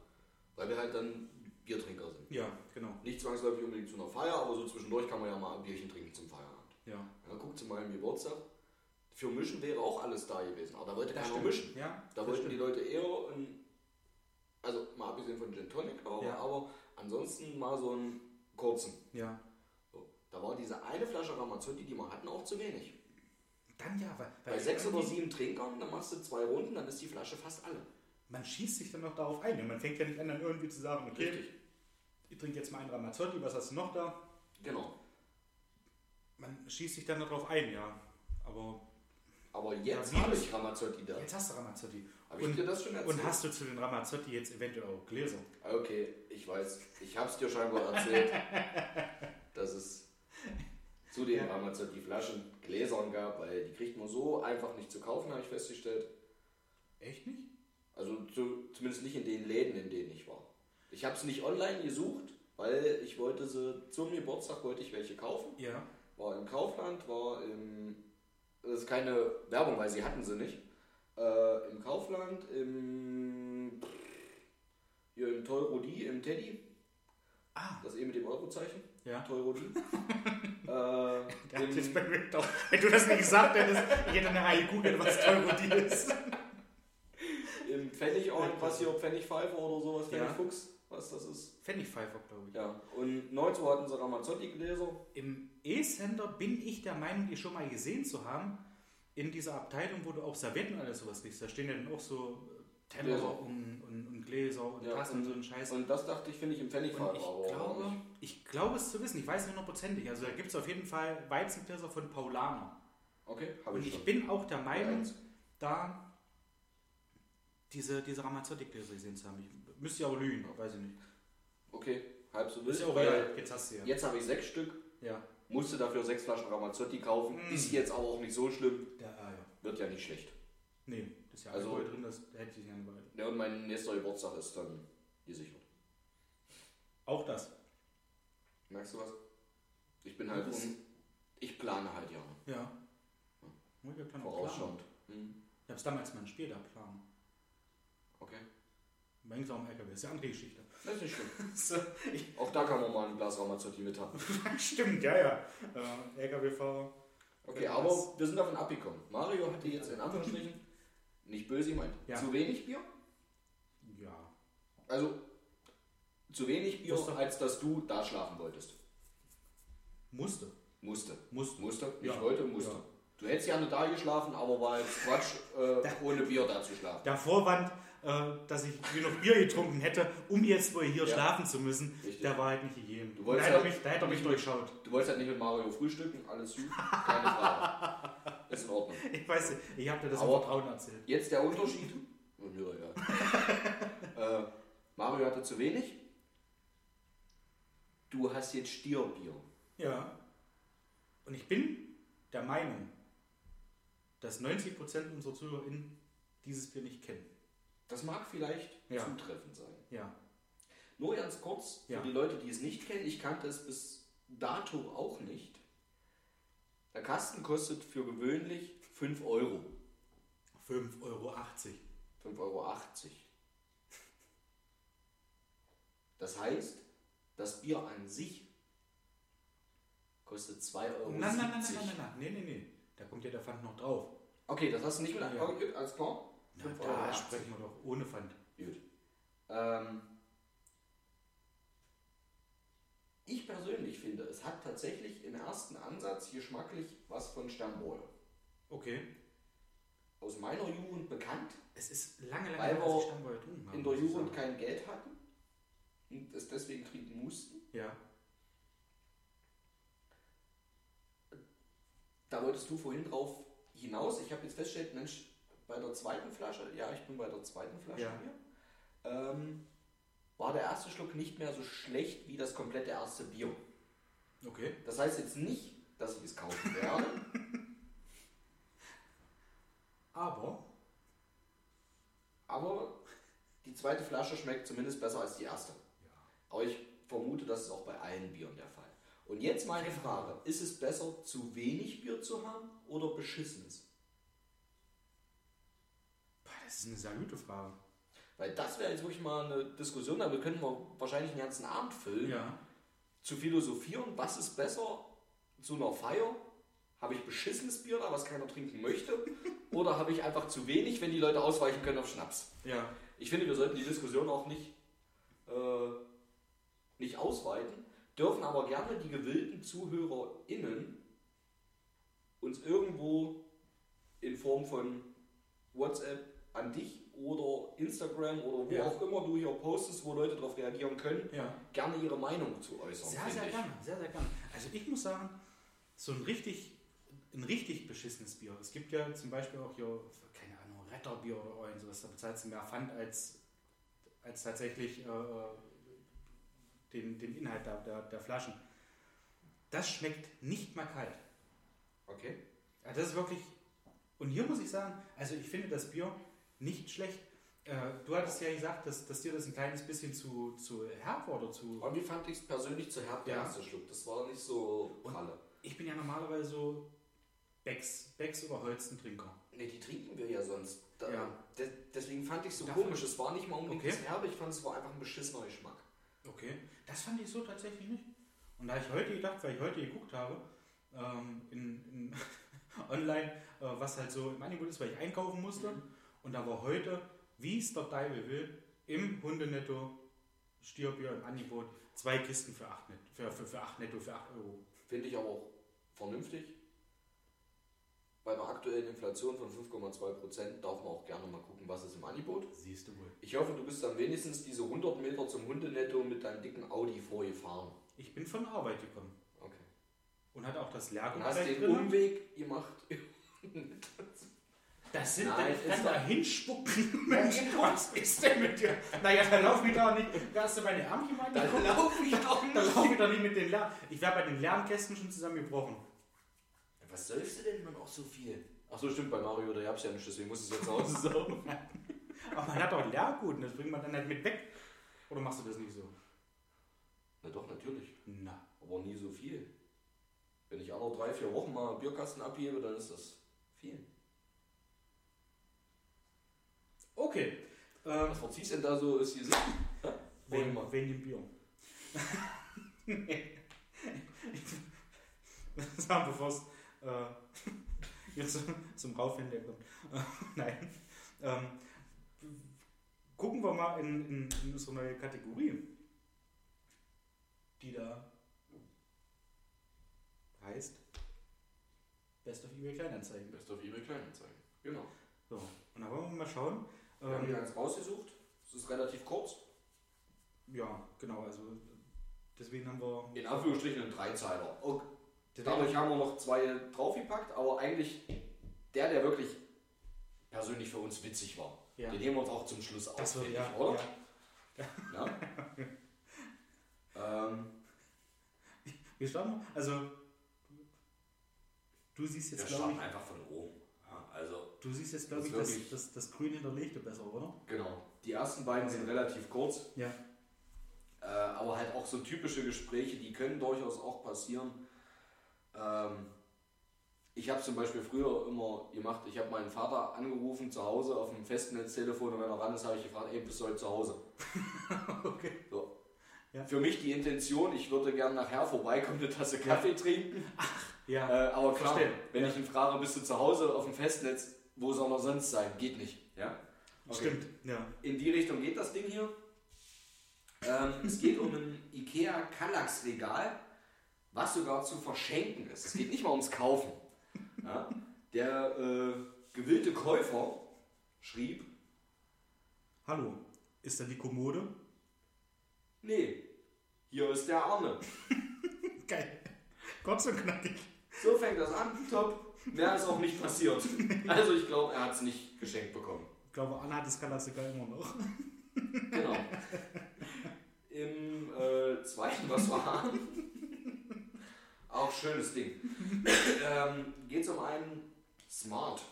Weil wir halt dann Biertrinker sind. ja, genau. Nicht zwangsläufig unbedingt zu einer Feier, aber so zwischendurch kann man ja mal ein Bierchen trinken zum Feierabend. Ja, Ja, guck zu meinem Geburtstag. Für Mischen wäre auch alles da gewesen, aber da wollte das keiner stimmt. mischen. Ja, Da wollten die stimmt. Leute eher, ein, also mal abgesehen von Gin Tonic, auch, Ja. aber ansonsten mal so einen kurzen. Ja. So. Da war diese eine Flasche Ramazzotti, die wir hatten, auch zu wenig. Dann ja, weil, Bei sechs oder sieben Trinkern, dann machst du zwei Runden, dann ist die Flasche fast alle. man schießt sich dann noch darauf ein. Und man fängt ja nicht an, dann irgendwie zu sagen, okay, Richtig. ich trinke jetzt mal einen Ramazzotti, was hast du noch da? Genau. Man schießt sich dann darauf ein, ja. Aber Aber jetzt Ja, habe ist- ich Ramazzotti da. jetzt hast du Ramazzotti. Habe ich Und, dir das schon erzählt? und hast du zu den Ramazzotti jetzt eventuell auch Gläser? Okay, ich weiß. Ich habe es dir scheinbar erzählt, dass es zu den Ja. Ramazzotti Flaschen Gläsern gab, weil die kriegt man so einfach nicht zu kaufen, habe ich festgestellt. Echt nicht? Also zu, zumindest nicht in den Läden, in denen ich war. Ich habe es nicht online gesucht, weil ich wollte sie zum Geburtstag wollte ich welche kaufen. Ja. War im Kaufland, war im das ist keine Werbung, weil sie hatten sie nicht. Äh, Im Kaufland, im Hier im Teurodi, im Teddy. Ah, Das eh mit dem Eurozeichen. Ja. Teurodi. äh, im, bei mir doch. Wenn du das nicht gesagt hättest, ich hätte eine Reihe googelt, was Teurodi ist. Im Pfennig auch was hier Pfennigpfeifer oder sowas, Ja. Pfennigfuchs, was das ist. Pfennigpfeifer, glaube ich. Ja. Und 19 hatten sie Ramazzotti-Gläser. Im E-Center bin ich der Meinung, die schon mal gesehen zu haben, in dieser Abteilung, wo du auch Servietten und alles sowas kriegst. Da stehen ja dann auch so Teller und, und Gläser und Ja, Tassen und, so ein Scheiß. Und das dachte ich, finde ich im Und Pfennigpfeifer. ich aber glaube, ich glaube es zu wissen, ich weiß nicht hundertprozentig. Also da gibt es auf jeden Fall Weizengläser von Paulaner. Okay, habe Und ich ich schon. bin auch der Meinung, da diese, diese Ramazzotti-Gläser gesehen zu haben. Ich müsste ja auch lügen, weiß ich nicht. Okay, halb so Ist wild. ja auch egal. Jetzt hast du ja. Jetzt habe ich sechs Stück, Ja. musste dafür sechs Flaschen Ramazzotti kaufen. Mm. Ist jetzt aber auch nicht so schlimm, Der, ah, ja. wird ja nicht schlecht. Nee, das ist ja Also- Alkohol drin, das hätte ich gerne behalten. Ja, und mein nächster Geburtstag ist dann gesichert. Auch das. Merkst du was? Ich bin halt un Ich plane halt ja. Ja. Ich ja planen. Vorausschauend. Hm. Ich habe es damals mal Spiel da planen. Okay. Bei uns auch im LKW. Das ist ja eine andere Geschichte. Das ist nicht schlimm. so, Auch da kann man mal ein Glas Ramazzotti mit haben. stimmt, ja, ja. Äh, LKW-Fahrer. Okay, aber wir sind davon abgekommen. Mario hatte jetzt in Anführungsstrichen nicht böse gemeint. Ja. Zu wenig Bier? Ja. Also zu wenig Bier, Musst du- als dass du da schlafen wolltest. Musste. Musste. Musste. Musste. Ich Ja. wollte, musste. Ja. Du hättest gerne da geschlafen, aber war jetzt Quatsch, äh, ohne Bier da zu schlafen. Der Vorwand, äh, dass ich genug Bier getrunken hätte, um jetzt wohl hier Ja. schlafen zu müssen, Richtig. der war halt nicht gegeben. Du Da hätte er halt mich, da hätte er mich nicht- durchschaut. Du wolltest halt nicht mit Mario frühstücken, alles gut, keine Frage. Ist in Ordnung. Ich weiß nicht, ich habe dir das im Aber- Vertrauen erzählt. Jetzt der Unterschied. Oh, egal. äh, Mario hatte zu wenig. Du hast jetzt Stierbier. Ja. Und ich bin der Meinung, dass 90% unserer ZuhörerInnen dieses Bier nicht kennen. Das mag vielleicht Ja. zutreffend sein. Ja. Nur ganz kurz, für Ja. die Leute, die es nicht kennen, ich kannte es bis dato auch nicht. Der Kasten kostet für gewöhnlich 5 Euro. 5,80 Euro. 5,80 Euro. Das heißt, das Bier an sich kostet 2,70 Euro. Nein, nein, nein, nein, nein, nein, nein, nee, nee. Da kommt ja der Pfand noch drauf. Okay, das hast du nicht mit Ja. alles klar. Na, 5,80 da Euro. sprechen wir doch ohne Pfand. Gut. Ähm, ich persönlich finde, es hat tatsächlich im ersten Ansatz geschmacklich was von Sternbräu. Okay. Aus meiner Jugend bekannt, Es ist lange, lange Weil wir dass ich Stammbaum getrunken habe. in der Jugend kein Geld hatten und es deswegen trinken mussten. Ja. Da wolltest du vorhin drauf hinaus. Ich habe jetzt festgestellt, Mensch, bei der zweiten Flasche, ja, ich bin bei der zweiten Flasche Ja. hier, ähm, war der erste Schluck nicht mehr so schlecht wie das komplette erste Bier. Okay. Das heißt jetzt nicht, dass ich es kaufen werde. Aber, Aber die zweite Flasche schmeckt zumindest besser als die erste. Aber ich vermute, das ist auch bei allen Bieren der Fall. Und jetzt meine Frage: Ist es besser, zu wenig Bier zu haben oder beschissenes? boah, das ist eine sehr gute Frage. Weil das wäre jetzt wirklich mal eine Diskussion, damit könnten wir wahrscheinlich den ganzen Abend füllen, Ja. zu philosophieren, was ist besser zu einer Feier? Habe ich beschissenes Bier da, was keiner trinken möchte? Oder habe ich einfach zu wenig, wenn die Leute ausweichen können auf Schnaps? Ja. Ich finde, wir sollten die Diskussion auch nicht, äh, nicht ausweiten, dürfen aber gerne die gewillten ZuhörerInnen uns irgendwo in Form von WhatsApp an dich oder Instagram oder wo Ja. auch immer du hier postest, wo Leute darauf reagieren können, Ja. gerne ihre Meinung zu äußern. Sehr, sehr ich. gerne, sehr, sehr gerne. Also ich muss sagen, so ein richtig, ein richtig beschissenes Bier. Es gibt ja zum Beispiel auch hier, keine Ahnung, Retterbier oder irgend sowas, da bezahlst du mehr Pfand als, als tatsächlich äh, den, den Inhalt der, der, der Flaschen. Das schmeckt nicht mal kalt. Okay. Ja, das ist wirklich. Und hier muss ich sagen, also ich finde das Bier nicht schlecht. Äh, du hattest ja gesagt, dass, dass dir das ein kleines bisschen zu, zu herb war oder zu. Und wie fand ich es persönlich zu herb, der Ja. erste Schluck? Das war nicht so pralle. Ich bin ja normalerweise so Becks, Becks oder Holzentrinker. Ne, die trinken wir ja sonst. Da, Ja. de, deswegen fand ich es so Davon- komisch. Es war nicht mal unbedingt Okay. Herbe, ich fand es war einfach ein beschissener Geschmack. Okay, das fand ich so tatsächlich nicht. Und da ich heute gedacht, weil ich heute geguckt habe, ähm, in, in online, äh, was halt so im Angebot ist, weil ich einkaufen musste. Mhm. Und da war heute, wie es der Teufel will, im Hundenetto Stierbier im Angebot zwei Kisten für 8, Net, für, für, für 8 Netto, für 8 Euro. Finde ich aber auch vernünftig. Bei einer aktuellen Inflation von 5,2% darf man auch gerne mal gucken, was ist im Angebot. Siehst du wohl. Ich hoffe, du bist dann wenigstens diese 100 Meter zum Hundenetto mit deinem dicken Audi vorgefahren. Ich bin von Arbeit gekommen Okay. und hatte auch das Und Leergut hast den drin. Umweg gemacht. Das sind Nein, ich kann da doch- hinspucken. Mensch, was ist denn mit dir? Naja, dann lauf ich da nicht. Da hast du meine Ärmchen mal Dann angeguckt. laufe ich doch Dann nicht. lauf ich da nicht mit den Lärm. Ich wäre bei den Lärmkästen schon zusammengebrochen. Was säufst du denn immer noch so viel? Achso, stimmt, bei Mario, da hab's ja nicht, deswegen muss ich es jetzt zu Hause saugen. Aber man hat doch Leergut und das bringt man dann halt mit weg. Oder machst du das nicht so? Na doch, natürlich. Na. Aber nie so viel. Wenn ich alle drei, vier Wochen mal einen Bierkasten abhebe, dann ist das viel. Okay. Ähm, Was verziehst denn da so? Ist hier wegen, mal. wegen dem Bier. Sagen bevor es äh, jetzt zum Raufhändler kommt. Nein. Ähm, gucken wir mal in, in, in unsere neue Kategorie, die da heißt Best of eBay Kleinanzeigen. Best of eBay Kleinanzeigen. Genau. So, und da wollen wir mal schauen. Wir haben hier Ähm, eins rausgesucht. Es ist relativ kurz. ja, genau, also deswegen haben wir. In Anführungsstrichen ein Dreizeiler. Deswegen dadurch haben wir noch zwei draufgepackt, aber eigentlich der, der wirklich persönlich für uns witzig war. Ja. Den nehmen wir uns auch zum Schluss auf, Das finde ja, ich, oder? ja. Ja. ähm, Wir starten, also du siehst wir jetzt, glaube starten ich, einfach von oben. Ja, du siehst jetzt, glaube ich, das, das, das Grün hinterlegte besser, oder? genau. Die ersten beiden sind relativ kurz. Ja. Äh, aber halt auch so typische Gespräche, die können durchaus auch passieren. Ähm, ich habe zum Beispiel früher immer gemacht, ich habe meinen Vater angerufen zu Hause auf dem Festnetztelefon und wenn er ran ist, habe ich gefragt, ey, bist du heute zu Hause? okay. So. Ja. Für mich die Intention, ich würde gerne nachher vorbeikommen, eine Tasse Kaffee trinken. Ja, Äh, aber klar, Verstehe. wenn Ja. ich ihn frage, bist du zu Hause auf dem Festnetz, wo soll er sonst sein? Geht nicht. Ja? Okay. stimmt. Ja. In die Richtung geht das Ding hier. Ähm, es geht um ein IKEA Kallax Regal, was sogar zu verschenken ist. Es geht nicht mal ums Kaufen. Ja? Der äh, gewillte Käufer schrieb, Hallo, ist da die Kommode? nee, hier ist der Arne. Geil. Kurz und knackig. So fängt das an, top. Mehr ist auch nicht passiert. Also ich glaube, er hat es nicht geschenkt bekommen. Ich glaube, Anna hat das Kalassiker immer noch. Genau. Im äh, zweiten, was haben, auch schönes Ding. ähm, Geht es um einen Smart.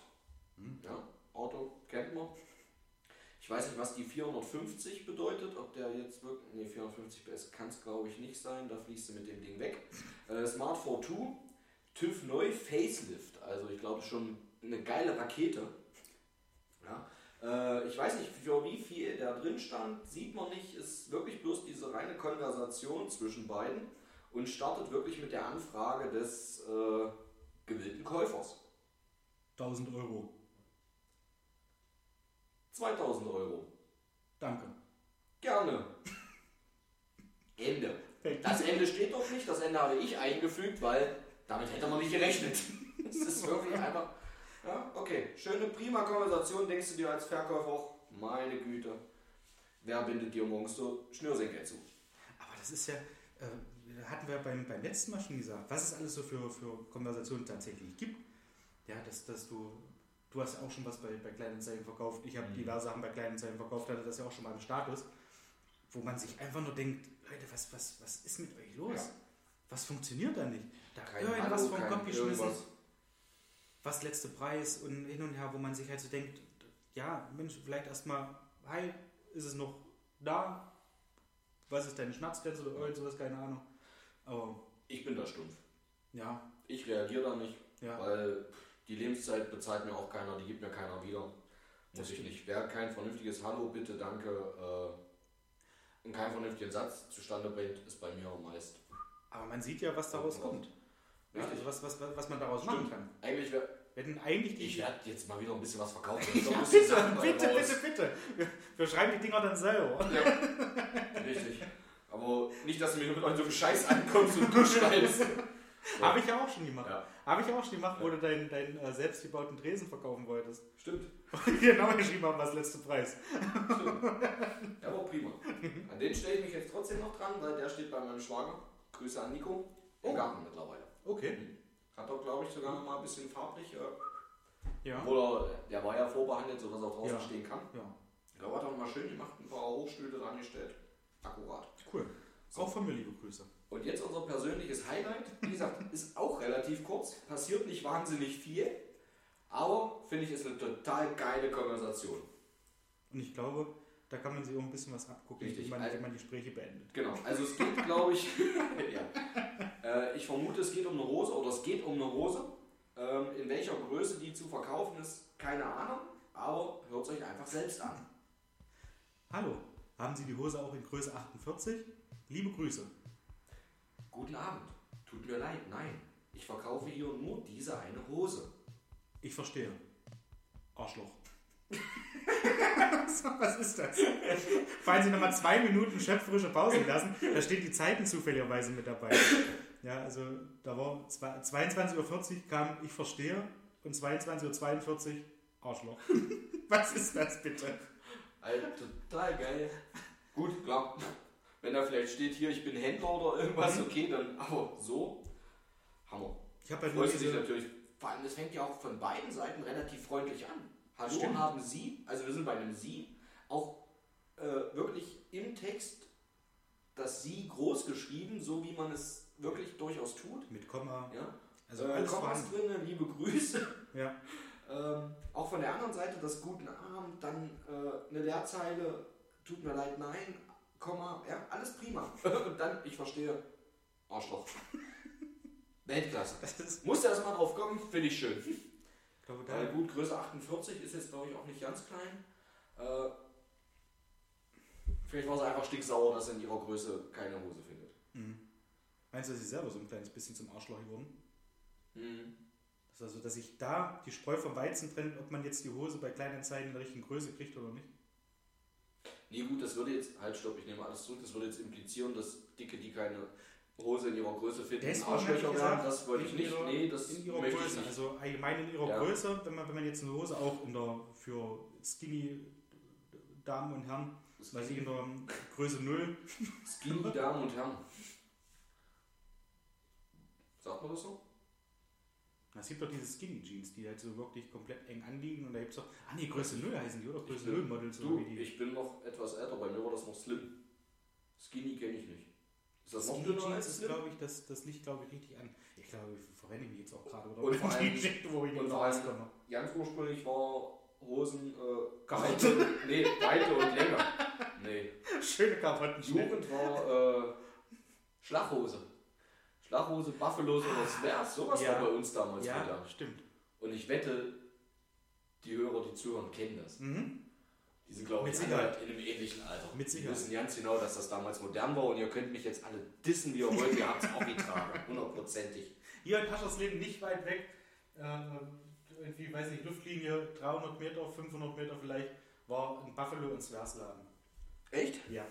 Ja, Auto kennt man. Ich weiß nicht, was die 450 bedeutet, ob der jetzt wirklich. Ne, 450 PS kann es glaube ich nicht sein, da fließt du mit dem Ding weg. Äh, Smart 42, TÜV neu, Facelift. Also ich glaube schon eine geile Rakete. Ja. Äh, ich weiß nicht, für wie viel da drin stand, sieht man nicht. Ist wirklich bloß diese reine Konversation zwischen beiden und startet wirklich mit der Anfrage des äh, gewillten Käufers. 1000 Euro. 2000 Euro. Danke. Gerne. Ende. Das Ende steht doch nicht, das Ende habe ich eingefügt, weil damit hätte man nicht gerechnet. Es ist wirklich einfach. Ja, okay. Schöne, prima Konversation, denkst du dir als Verkäufer auch, meine Güte, wer bindet dir morgens so Schnürsenkel zu? Aber das ist ja, äh, hatten wir beim, beim letzten Mal schon gesagt, was es alles so für, für Konversationen tatsächlich gibt. Ja, dass, dass du, du hast ja auch schon was bei, bei Kleinanzeigen verkauft, ich habe Mhm. diverse Sachen bei Kleinanzeigen verkauft, hatte das ja auch schon mal im Status, wo man sich einfach nur denkt, Leute, was, was, was ist mit euch los? Ja. Was funktioniert da nicht? Da Kein irgendwas Hallo, vom Kopf geschmissen, was letzte Preis und hin und her, wo man sich halt so denkt, ja, Mensch, vielleicht erstmal, hi, ist es noch da? Was ist deine Schmerzgrenze oder irgend sowas, keine Ahnung. Aber Ich bin da stumpf. ja, Ich reagiere da nicht. Ja. Weil die Lebenszeit bezahlt mir auch keiner, die gibt mir keiner wieder. Muss Das ich stimmt. nicht. Wer kein vernünftiges Hallo, bitte, danke äh, und keinen vernünftigen Satz zustande bringt, ist bei mir meist. Aber man sieht ja, was daraus kommt. Ja, Richtig. also was, was, was, man daraus machen kann. Eigentlich wäre. Wir hätten eigentlich die. Ich werde jetzt mal wieder ein bisschen was verkaufen. ja, bitte, bitte, Sachen bitte, bitte. Wir, wir schreiben die Dinger dann selber. raus. Ja. Richtig. Aber nicht, dass du mir mit so einem Scheiß ankommst und du schreibst. Habe ich ja auch schon gemacht. Ja, Habe ich ja auch schon gemacht, wo du deinen, deinen äh, selbstgebauten Dresen verkaufen wolltest. stimmt. genau geschrieben haben, was letzte Preis. stimmt. Ja, aber prima. An den stelle ich mich jetzt trotzdem noch dran, weil der steht bei meinem Schwager. Grüße an Nico. Im Oh. Garten mittlerweile. Okay. Hat doch, glaube ich, sogar noch mal ein bisschen farblich. Äh, Ja. Obwohl er, der war ja vorbehandelt, sodass er draußen Ja. stehen kann. ja. Da hat er noch mal schön gemacht, ein paar Hochstühle dran gestellt. Akkurat. Cool. Auch von mir liebe Grüße. Und jetzt unser persönliches Highlight. Wie gesagt, ist auch relativ kurz. Passiert nicht wahnsinnig viel. Aber finde ich, ist eine total geile Konversation. Und ich glaube, da kann man sich auch ein bisschen was abgucken, Richtig. wie man, Also- wenn man die Gespräche beendet. Genau, also es geht, glaube ich, ja. äh, ich vermute, es geht um eine Hose oder es geht um eine Hose. Ähm, in welcher Größe die zu verkaufen ist, keine Ahnung, aber hört es euch einfach selbst an. Hallo, haben Sie die Hose auch in Größe 48? Liebe Grüße. Guten Abend, tut mir leid, nein, ich verkaufe hier nur diese eine Hose. Ich verstehe. Arschloch. Was ist das? Falls Sie nochmal zwei Minuten schöpferische Pause lassen, da steht die Zeiten zufälligerweise mit dabei. Ja, also da war zwei- 22.40 Uhr kam Ich verstehe und 22.42 Uhr Arschloch. Was ist das bitte? Alter, total geil. Gut, klar, wenn da vielleicht steht hier, ich bin Händler oder irgendwas, okay, dann, aber so, Hammer. Ich habe halt Freust du dich natürlich, vor allem, das fängt ja auch von beiden Seiten relativ freundlich an. Hallo Stimmt. haben Sie, also wir sind bei einem Sie, auch äh, wirklich im Text das Sie groß geschrieben, so wie man es wirklich durchaus tut. mit Komma, Ja? also äh, alles Kommas drin, liebe Grüße. Ja. Ähm, auch von der anderen Seite das Guten Abend, dann äh, eine Leerzeile, tut mir leid, nein, Komma, ja, alles prima. Und dann, ich verstehe, Arschloch. Weltklasse. Das ist, Musste erst mal drauf kommen, finde ich schön. Ich glaube, da, Weil gut, Größe 48 ist jetzt, glaube ich, auch nicht ganz klein. Äh, vielleicht war sie einfach stinksauer, dass sie in ihrer Größe keine Hose findet. Mhm. Meinst du, dass sie selber so ein kleines bisschen zum Arschloch geworden? Hm. Das also, dass sich da die Spreu vom Weizen trennt, ob man jetzt die Hose bei Kleinanzeigen in der richtigen Größe kriegt oder nicht? Nee, gut, das würde jetzt, halt, stopp, ich nehme alles zurück, das würde jetzt implizieren, dass Dicke, die keine Hose in ihrer Größe finden, Deswegen Arschlöcher werden. Das wollte ich nicht. ihrer- nee, das in ihrer möchte Größe, ich nicht. also allgemein in ihrer Ja. Größe, wenn man, wenn man jetzt eine Hose auch in der, für Skinny Damen und Herren, weiß ich, in der Größe 0, Skinny Damen und Herren. Sagt man das so? es gibt doch diese Skinny Jeans, die halt so wirklich komplett eng anliegen und da gibt es doch, ah nee, Größe 0 heißen die, oder? Größe bin- 0 Models Du, oder wie die. ich bin noch etwas älter, bei mir war das noch Slim. Skinny kenne ich nicht. Das als ist, glaube ich, das, das liegt, glaube ich, richtig an. Ich glaube, ich verrenne mich jetzt auch gerade, oder? Und vor allem- die Geschichte, wo ich und vor allem-. Ganz ursprünglich war Hosen äh, Karotte. Nee, Weite und länger. Nee. Schöne Karottenschnitt. Jugend war äh, Schlachhose. Schlachhose, Buffalo's oder Svers, sowas Ja. war bei uns damals Ja, wieder. stimmt. Und ich wette, die Hörer, die zuhören, kennen das. Mhm. Die sind, glaube Mit ich, Sicherheit. in einem ähnlichen Alter. Mit Die Sicherheit. wissen ganz genau, dass das damals modern war und ihr könnt mich jetzt alle dissen, wie ihr wollt. Ihr habt es auch getragen. Hundertprozentig. Hier in Paschersleben nicht weit weg, äh, irgendwie, weiß nicht, Luftlinie 300 Meter, 500 Meter vielleicht, war ein Buffalo und Swersladen. Echt? Ja,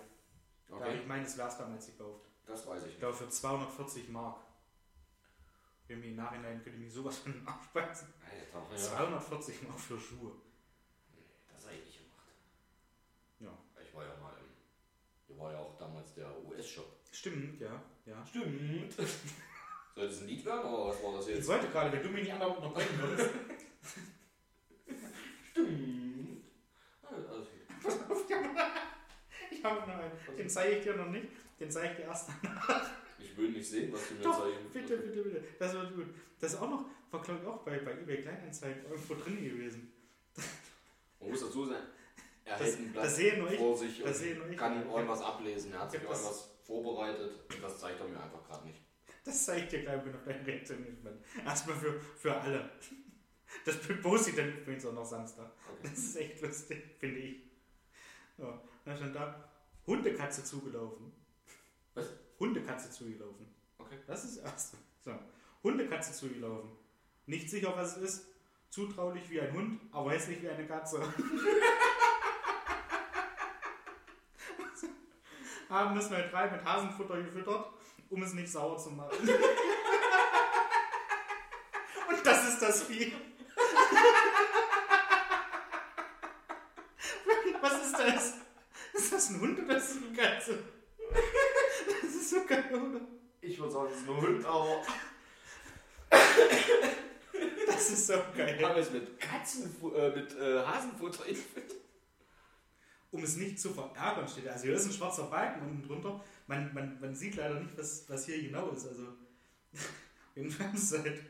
da habe Okay, ich meine Svers damals gekauft. das weiß ich Ich nicht. glaube für 240 Mark. Mir im Nachhinein könnte ich mir sowas von aufspeisen. Alter, ja. 240 Mark für Schuhe. Das habe ich nicht gemacht. Ja. Ich war ja mal im. Hier war ja auch damals der US-Shop. Stimmt, ja. ja. Stimmt. Soll das ein Lied werden oder was war das Ich jetzt? wollte gerade, wenn du mich nicht anderen unterbrechen würdest. Stimmt. Also. Ich habe noch einen. Den zeige ich dir noch nicht. Den zeige ich dir erst Ich will nicht sehen, was du mir Doch, zeigen Bitte, bitte, bitte. Das war gut. Das ist auch noch, war glaube ich auch bei, bei eBay Kleinanzeigen irgendwo drin gewesen. Man muss dazu sagen, er Das- hält ein Blatt das sehe nur ich. vor sich Das und nur ich. kann hab- irgendwas ablesen. Er hat sich irgendwas vorbereitet und das zeigt er mir einfach gerade nicht. Das zeige ich dir gleich, wenn auf deine Reaktion gespannt. Erstmal für, für alle. Das poste ich dann übrigens auch noch Samstag. Okay. Das ist echt lustig, finde ich. Ja, dann stand da Hundekatze zugelaufen. Was? Hundekatze zugelaufen. Okay. Das ist das Erste. So. Hundekatze zugelaufen. Nicht sicher, was es ist. Zutraulich wie ein Hund, aber hässlich wie eine Katze. Haben das mal drei mit Hasenfutter gefüttert, um es nicht sauer zu machen. Und das ist das Vieh. Was ist das? Ist das ein Hund oder ist das eine Katze? Das ist so geil, oder? Ich würde sagen, es ist ein Hund, aber. Das ist so geil. Haben wir es mit Katzen, äh, mit äh, Hasenfutter gefüttert? Um es nicht zu verärgern, steht. Also hier ist ein schwarzer Balken unten drunter. Man, man, man sieht leider nicht, was, was hier genau ist. Also jedenfalls ist halt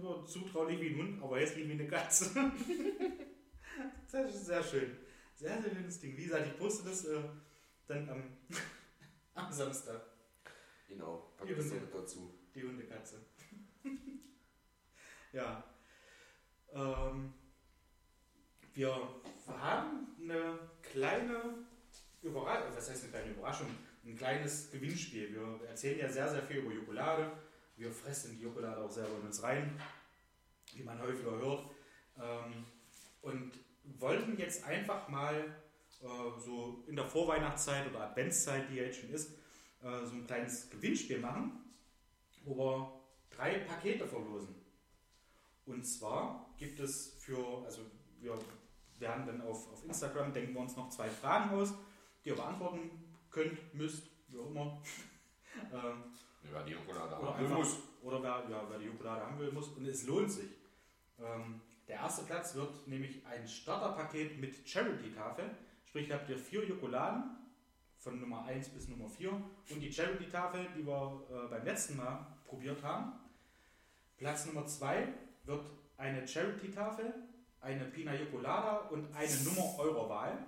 so zutraulich wie ein Hund, aber hässlich wie eine Katze. Das ist sehr schön. Sehr, sehr schönes Ding. Wie gesagt, ich poste das äh, dann am, am Samstag. Genau, pack Ja, das genau. noch dazu. Die Hundekatze. ja. Ähm, wir haben eine kleine Überraschung, was heißt eine kleine Überraschung? Ein kleines Gewinnspiel. Wir erzählen ja sehr, sehr viel über Jokolade. Wir fressen die Jokolade auch selber in uns rein, wie man häufiger hört. Ähm, und wollten jetzt einfach mal äh, so in der Vorweihnachtszeit oder Adventszeit, die ja jetzt schon ist, äh, so ein kleines Gewinnspiel machen wo wir drei Pakete verlosen. Und zwar gibt es für, also wir werden dann auf, auf Instagram, denken wir uns noch zwei Fragen aus, die ihr beantworten könnt, müsst, wie auch immer. ähm, Ja, die Schokolade oder, haben einfach, muss. oder wer, ja, wer die Schokolade haben will, muss. Und es lohnt sich. Ähm, der erste Platz wird nämlich ein Starterpaket mit Charity-Tafel. Sprich, da habt ihr vier Schokoladen von Nummer 1 bis Nummer 4 und die Charity-Tafel, die wir äh, beim letzten Mal probiert haben. Platz Nummer 2 wird eine Charity-Tafel, eine Pina Colada und eine Nummer eurer Wahl.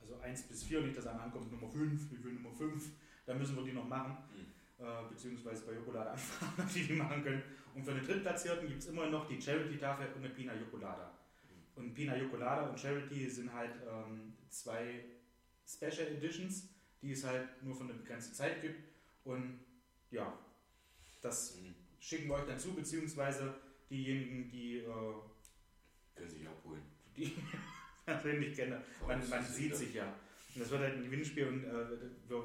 Also 1 bis 4, nicht dass einer ankommt, Nummer 5, wie will Nummer 5, dann müssen wir die noch machen, Mhm. äh, beziehungsweise bei Jokolade anfragen, ob die die machen können. Und für den Drittplatzierten gibt es immer noch die Charity-Tafel und eine Pina Colada. Und Pina Colada und Charity sind halt ähm, zwei Special Editions, die es halt nur für eine begrenzte Zeit gibt. Und ja, das Mhm. schicken wir euch dann zu, beziehungsweise diejenigen, die, äh, Können sich abholen. die ich persönlich kenne. Man, man sieht sich ja. Und das wird halt ein Gewinnspiel und äh, wir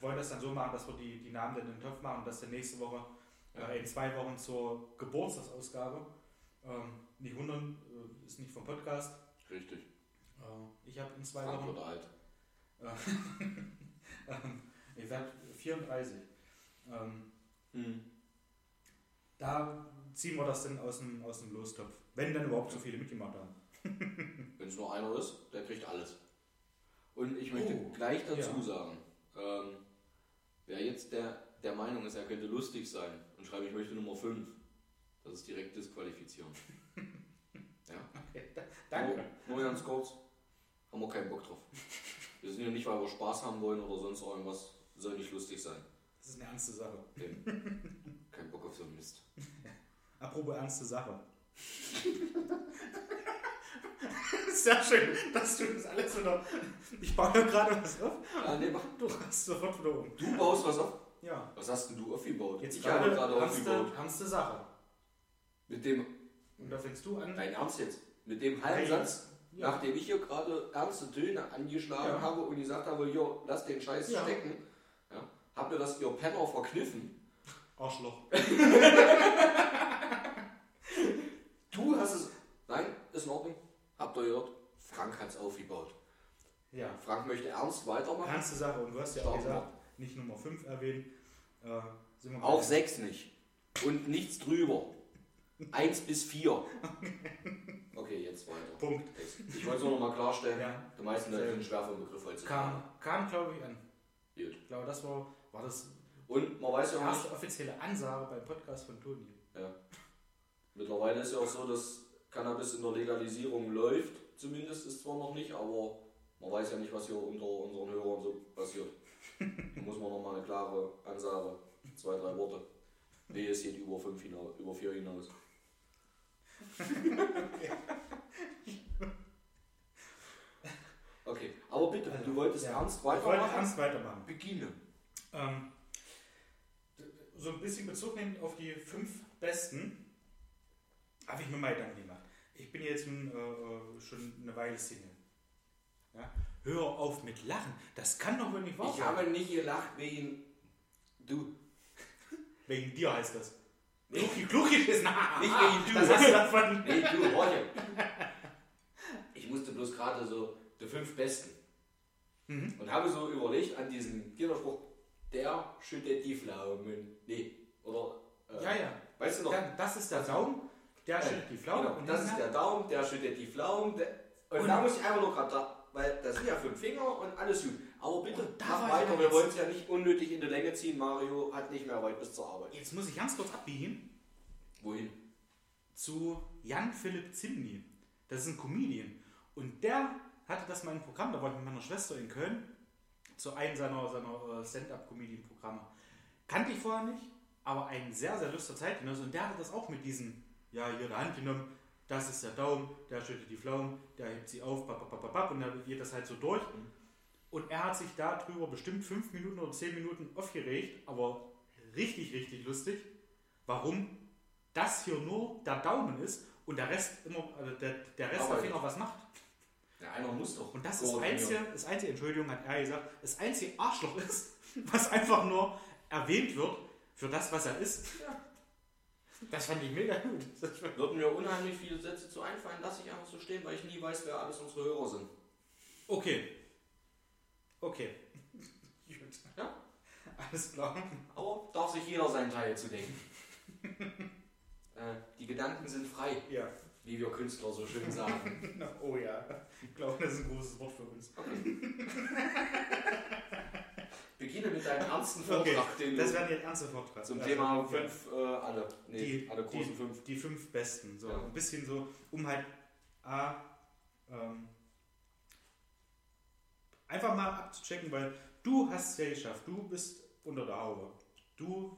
wollen das dann so machen, dass wir die, die Namen dann in den Topf machen und das dann nächste Woche, Ja. äh, in zwei Wochen zur Geburtstagsausgabe. Ähm, nicht wundern, äh, ist nicht vom Podcast. Richtig. Äh, ich habe in zwei Wochen. Frankfurt alt. ähm, ich werde 34. Ähm, Mhm. da ziehen wir das dann aus dem, aus dem Lostopf. Wenn dann überhaupt so viele mitgemacht haben. Wenn es nur einer ist, der kriegt alles. Und ich möchte Oh, gleich dazu ja. sagen, ähm, wer jetzt der, der Meinung ist, er könnte lustig sein und schreibt, ich möchte Nummer 5, das ist direkt disqualifizieren. Okay, da, danke. Nur, nur ganz kurz, haben wir keinen Bock drauf. Wir sind hier nicht, weil wir Spaß haben wollen oder sonst irgendwas, soll nicht lustig sein. Das ist eine ernste Sache. Kein Bock auf so einen Mist. Apropos ernste Sache. Sehr schön, dass du das alles wieder. Ich baue ja gerade was auf. Ja, nee, mach. Du hast sofort wieder um. Du baust was auf. Ja. Was hast denn du aufgebaut? Jetzt ich habe gerade aufgebaut. ernste, ernste Sache. Mit dem, Und da fängst du an. dein Ernst jetzt, mit dem halben Satz, Ja. nachdem ich hier gerade ernste Töne angeschlagen Ja. habe und gesagt habe, jo, lass den Scheiß Ja. stecken, ja, habt ihr das ihr Penner verkniffen? Arschloch. Du hast es. Nein, ist in Ordnung. Habt ihr gehört? Frank hat es aufgebaut. Ja. Frank möchte ernst weitermachen. Ernste Sache. Und du hast ja auch gesagt, nicht Nummer 5 erwähnen. Äh, Auch bei- sechs nicht. Und nichts drüber. Eins bis vier. Okay, jetzt weiter. Punkt. Ich wollte es nur noch mal klarstellen. Ja. Die meisten Leute sind schwer vom Begriff heutzutage. Kam, kam glaube ich, an. Gut. Ich glaube, das war, war das Und man weiß die ja auch nicht, erste offizielle Ansage beim Podcast von Toni. Ja. Mittlerweile ist ja auch so, dass Cannabis in der Legalisierung läuft. Zumindest ist zwar noch nicht, aber man weiß ja nicht, was hier unter unseren Hörern so passiert. Da muss man nochmal eine klare Ansage, zwei, drei Worte. Nee, es geht über fünf hinaus, über vier hinaus. okay, aber bitte, du wolltest Ja. ernst Ich wollte weitermachen? ernst weitermachen. Beginne. Ähm, so ein bisschen Bezug nehmen auf die fünf Besten, habe ich mir mal Gedanken gemacht. Ich bin jetzt äh, äh, schon eine Weile Single. Ja? Hör auf mit Lachen. Das kann doch wohl nicht wahr Ich sein. habe nicht gelacht wegen du. Wegen dir heißt das. Klugi, Klugi ist nah. Nicht wegen du. Das hast du davon. Nee, du, Roger. Ich musste bloß gerade so die fünf Besten. Mhm. Und habe so überlegt an diesen Kinderspruch, der schüttet die Pflaumen. Nee, oder? Äh, Ja, ja. Weißt du noch? Dann, das ist der Daumen, der schüttet die Pflaume. Genau, das ist der Daumen, der schüttet die Pflaumen. Der, und, Und- da muss ich einfach nur gerade da, weil das sind ja fünf Finger und alles gut. Aber bitte, Und da mach weiter, wir wollen es ja nicht unnötig in die Länge ziehen. Mario hat nicht mehr weit bis zur Arbeit. Jetzt muss ich ganz kurz abbiegen Wohin? zu Jan Philipp Zimny. Das ist ein Comedian. Und der hatte das mal im Programm, da war ich mit meiner Schwester in Köln, zu einem seiner, seiner äh, Stand-Up-Comedian-Programme. Kannte ich vorher nicht, aber ein sehr, sehr lustiger Zeitgenosse. Und der hatte das auch mit diesen, ja, hier der Hand genommen, das ist der Daumen, der schüttet die Pflaumen, der hebt sie auf, bap, bap, bap, bap, bap, und dann geht das halt so durch. Und er hat sich darüber bestimmt fünf Minuten oder zehn Minuten aufgeregt, aber richtig, richtig lustig, warum das hier nur der Daumen ist und der Rest immer, also der, der Rest der. Finger was macht. Ja, einer muss doch. Und das ist einzige, das einzige, Entschuldigung, hat er gesagt, das einzige Arschloch ist, was einfach nur erwähnt wird für das, was er ist. Das fand ich mega gut. Würden mir unheimlich viele Sätze zu einfallen, lasse ich einfach so stehen, weil ich nie weiß, wer alles unsere Hörer sind. Okay. Okay. Gut. Ja. Alles klar. Aber darf sich jeder seinen Teil zu denken. äh, die Gedanken sind frei, Ja. wie wir Künstler so schön sagen. Oh ja. Ich glaube, das ist ein großes Wort für uns. Beginne mit deinem ernsten Okay, Vortrag, den Das wäre jetzt ernste Vortrag. zum Also, Thema ja. fünf, äh, alle, nee, Die- alle großen fünf. Die fünf besten. So Ja. ein bisschen so, um halt A, ähm, einfach mal abzuchecken, weil du hast es ja geschafft. Du bist unter der Haube. Du,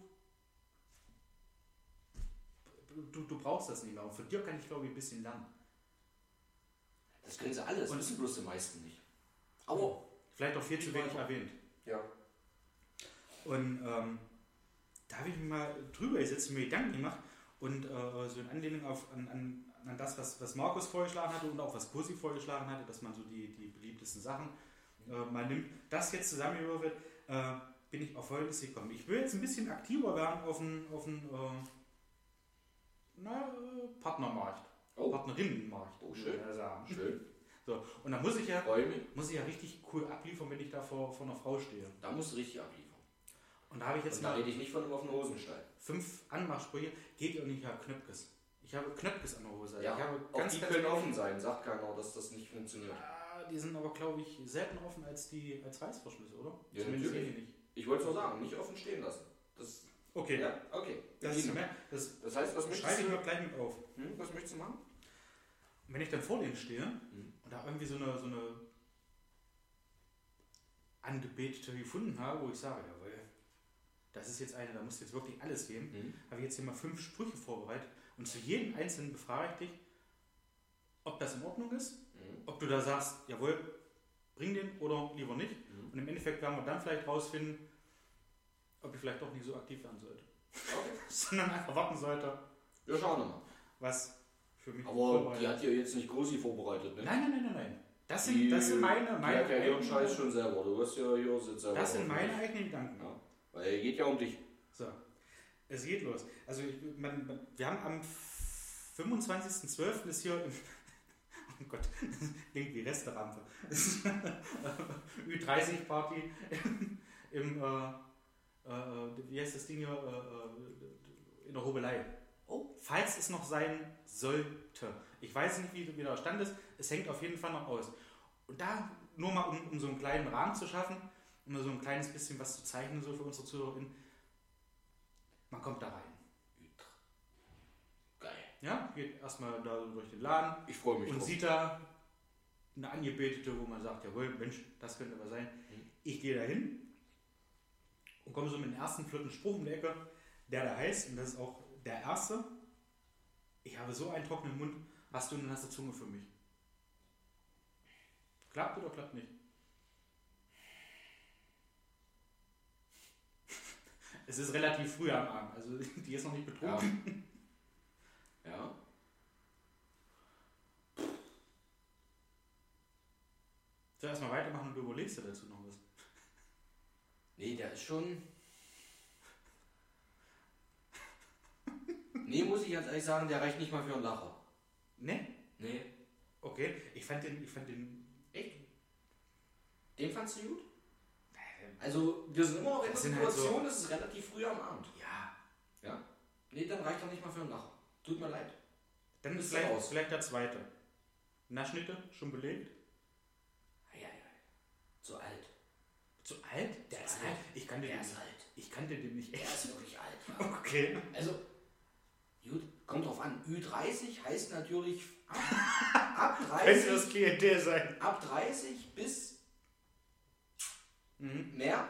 du, du brauchst das nicht mehr. Und von dir kann ich, glaube ich, ein bisschen lernen. Das können sie alles, Und- wissen bloß die meisten nicht. Aber, Vielleicht auch viel zu wenig erwähnt. ja, Und ähm, da habe ich mich mal drüber gesetzt und mir Gedanken gemacht und äh, so in Anlehnung auf, an, an, an das, was, was Markus vorgeschlagen hatte und auch was Kursi vorgeschlagen hatte, dass man so die, die beliebtesten Sachen äh, mal nimmt, das jetzt zusammengewürfelt, äh, bin ich auf Folgendes gekommen. Ich will jetzt ein bisschen aktiver werden auf den, auf den äh, na, Partnermarkt, Oh. Partnerinnenmarkt. Oh, schön. sagen. schön, So, und da muss ich ja muss ich ja richtig cool abliefern, wenn ich da vor, vor einer Frau stehe. Da musst du richtig abliefern. Und da habe ich jetzt Und da rede ich nicht von einem offenen Hosenstall. fünf Anmachsprüche. Geht ja nicht, ich habe Knöpkes. Ich habe Knöpkes an der Hose. Ja, ich habe Auch ganz, die ganz können offen sein, sagt keiner, dass das nicht funktioniert. Ah, die sind aber, glaube ich, selten offen als die als Reißverschlüsse, oder? Ja, Zumindest natürlich. nicht. Ich wollte es nur sagen, nicht offen stehen lassen. Das, Okay, ja, okay. das, ist, mehr- das das heißt, was möchtest schreibe ich du? mir gleich mit auf. Hm, was möchtest du machen? Und wenn ich dann vor denen stehe Mhm. und da irgendwie so eine, so eine Angebetete gefunden habe, wo ich sage, jawohl, das ist jetzt eine, da muss jetzt wirklich alles geben, Mhm. habe ich jetzt hier mal fünf Sprüche vorbereitet und zu jedem einzelnen befrage ich dich, ob das in Ordnung ist Mhm. ob du da sagst, jawohl, bring den oder lieber nicht. Mhm. Und im Endeffekt werden wir dann vielleicht rausfinden, ob ich vielleicht doch nicht so aktiv werden sollte. Okay. Sondern einfach warten sollte, Wir schauen mal. was für mich Aber die hat ja jetzt nicht Großi vorbereitet, ne? Nein, nein, nein, nein, nein. Das Die- sind, das sind meine, Die meine, hat ja ihren eigenen- Scheiß schon selber. Du hast ja hier selber. das sind drauf. meine eigenen Gedanken. Ja. Weil geht ja um dich. So, es geht los. Also man, man, wir haben am 25.12. ist hier im, oh Gott, das klingt wie Resterampe. Ü30-Party im, äh, äh, wie heißt das Ding hier, äh, äh, in der Hobelei. Oh, falls es noch sein sollte. Ich weiß nicht, wie, wie der Stand ist. Es hängt auf jeden Fall noch aus. Und da nur mal, um, um so einen kleinen Rahmen zu schaffen, um so ein kleines bisschen was zu zeichnen, so für unsere ZuhörerInnen. Man kommt da rein. Geil. Ja, geht erstmal da so durch den Laden Ich freue mich und drauf. sieht da eine Angebetete, wo man sagt, jawohl, Mensch, das könnte aber sein. Mhm. Ich gehe da hin und komme so mit dem ersten flotten Spruch um die Ecke, der da heißt, und das ist auch der erste, ich habe so einen trockenen Mund, hast du eine nasse Zunge für mich? Klappt oder klappt nicht? Es ist relativ früh am Abend, also die ist noch nicht betrunken. Ja. ja. Soll erstmal weitermachen und du überlegst dir dazu noch was? Nee, der ist schon. nee, muss ich ganz ehrlich sagen, der reicht nicht mal für einen Lacher. Nee? Nee. Okay, ich fand den, ich fand den. Echt? Den fandst du gut? Also, wir sind immer noch in der Das sind halt Situation, es ist relativ früh am Abend. Ja. Ja? Nee, dann reicht er nicht mal für einen Lacher. Tut mir leid. Dann ist vielleicht, raus. vielleicht der zweite. Naschnitte, schon belegt. Eieiei. Zu alt. Zu alt? Der Zu ist alt. alt. Ich kannte Der den ist nicht. alt. Ich kannte den nicht Der echt. ist wirklich alt. Ja. Okay. Also, gut, kommt drauf an. Ü30 heißt natürlich ab, ab, Könnte 30, das Klientel sein. ab 30 bis Mhm. mehr.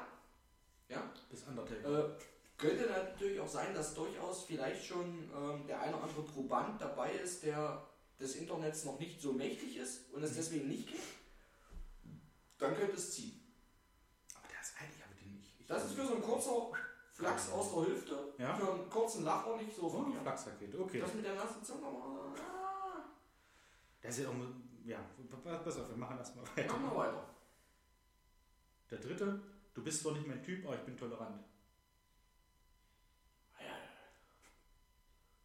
Ja, Bis Undertaker. Äh, könnte natürlich auch sein, dass durchaus vielleicht schon ähm, der eine oder andere Proband dabei ist, der des Internets noch nicht so mächtig ist und es deswegen nicht kennt. Dann könnte es ziehen. Aber der ist alt, ich habe den nicht. Ich Das ist für so ein kurzer Flachs aus der Hüfte, Ja. für einen kurzen Lacher nicht so Oh, verkehrt. Flachsrakete, okay. Das mit der nassen Zunge. Ah, Das ist ja auch. Ja, pass auf, wir machen das mal weiter. machen wir weiter. Der dritte, du bist zwar nicht mein Typ, aber ich bin tolerant.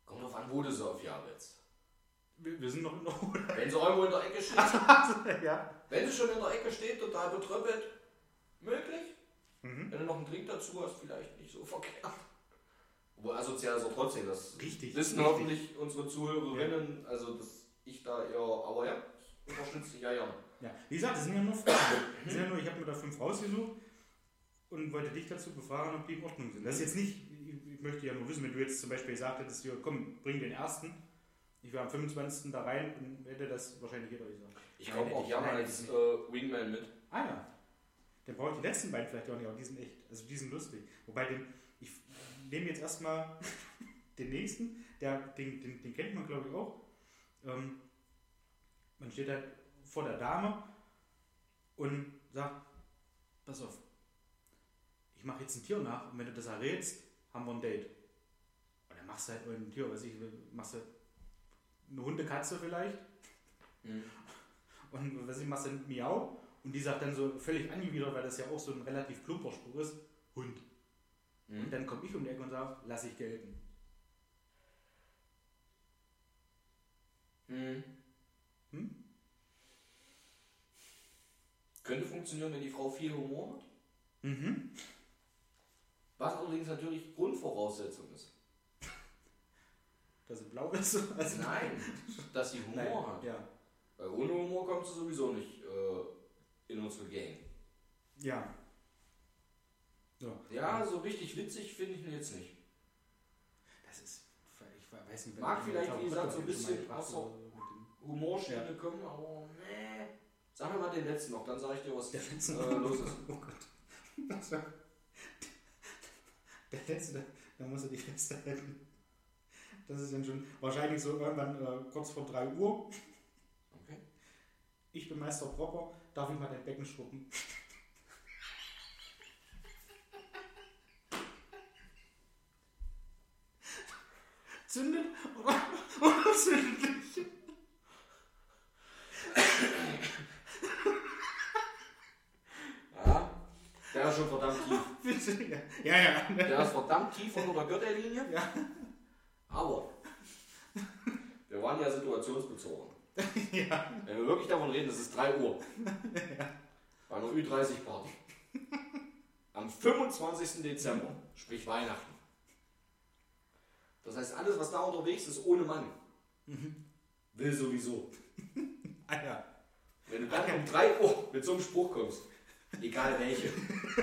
Kommt drauf an, wo du sie aufjabelst. Wir, wir sind noch in der Wenn sie irgendwo in der Ecke steht, Ja. wenn sie schon in der Ecke steht, total betröppelt, möglich. Mhm. Wenn du noch einen Drink dazu hast, vielleicht nicht so verkehrt. Wo asozial ist er trotzdem, das Richtig. wissen richtig. hoffentlich unsere Zuhörerinnen, also dass ich da eher, aber ja, ich unterstütze dich ja ja. Ja, wie gesagt, das sind ja nur Fragen. Das sind ja nur, ich habe mir da fünf rausgesucht und wollte dich dazu befragen, ob die in Ordnung sind. Das ist jetzt nicht, ich, möchte ja nur wissen, wenn du jetzt zum Beispiel gesagt hättest, ja, komm, bring den ersten. Ich wäre am 25. da rein und hätte das wahrscheinlich jeder gesagt. Ich komme auch gerne als äh, Wingman mit. Ah ja. Dann brauche ich die letzten beiden vielleicht auch nicht, aber die sind echt, also die sind lustig. Wobei den, ich nehme jetzt erstmal den nächsten, der, den, den, den kennt man glaube ich auch. Ähm, man steht halt vor der Dame und sagt, pass auf, ich mache jetzt ein Tier nach und wenn du das errätst, haben wir ein Date. Und dann machst du halt ein Tier, weiß ich, machst du eine Hundekatze vielleicht Mhm. und was ich machst dann Miau und die sagt dann so völlig angewidert, weil das ja auch so ein relativ plumper Spruch ist, Hund. Und Mhm. dann komme ich um die Ecke und sage, lass ich gelten. Mhm. Hm? Könnte funktionieren, wenn die Frau viel Humor hat. Mhm. Was allerdings natürlich Grundvoraussetzung ist. Dass sie blau ist. Also Nein, dass sie Humor Nein, hat. Ja. Weil ohne Humor kommst du sowieso nicht äh, in unsere Gang. Ja. So. Ja, so richtig witzig finde ich ihn jetzt nicht. Das ist, ich weiß nicht, Mag ich vielleicht, wie gesagt, so ein bisschen aus der- Humorschiene kommen, aber nee. Sag mir mal den letzten noch, dann sage ich dir, was Der letzte äh, los ist. Oh Gott. Der letzte, da muss er die festhalten. Das ist dann schon wahrscheinlich so irgendwann äh, kurz vor 3 Uhr. Okay. Ich bin Meister Propper, darf ich mal dein Becken schrubben? Zündet oder, oder zündet nicht? Ja, der ist schon verdammt tief. Bitte, ja. Ja, ja. Der ist verdammt tief unter der Gürtellinie. Ja. Aber wir waren ja situationsbezogen. ja. Wenn wir wirklich davon reden, es ist 3 Uhr. Bei einer Ü30-Party. Am 25. Dezember, sprich Weihnachten. Das heißt, alles, was da unterwegs ist, ohne Mann, will sowieso. Ah, ja. Wenn du dann um 3 Uhr mit so einem Spruch kommst, Egal welche.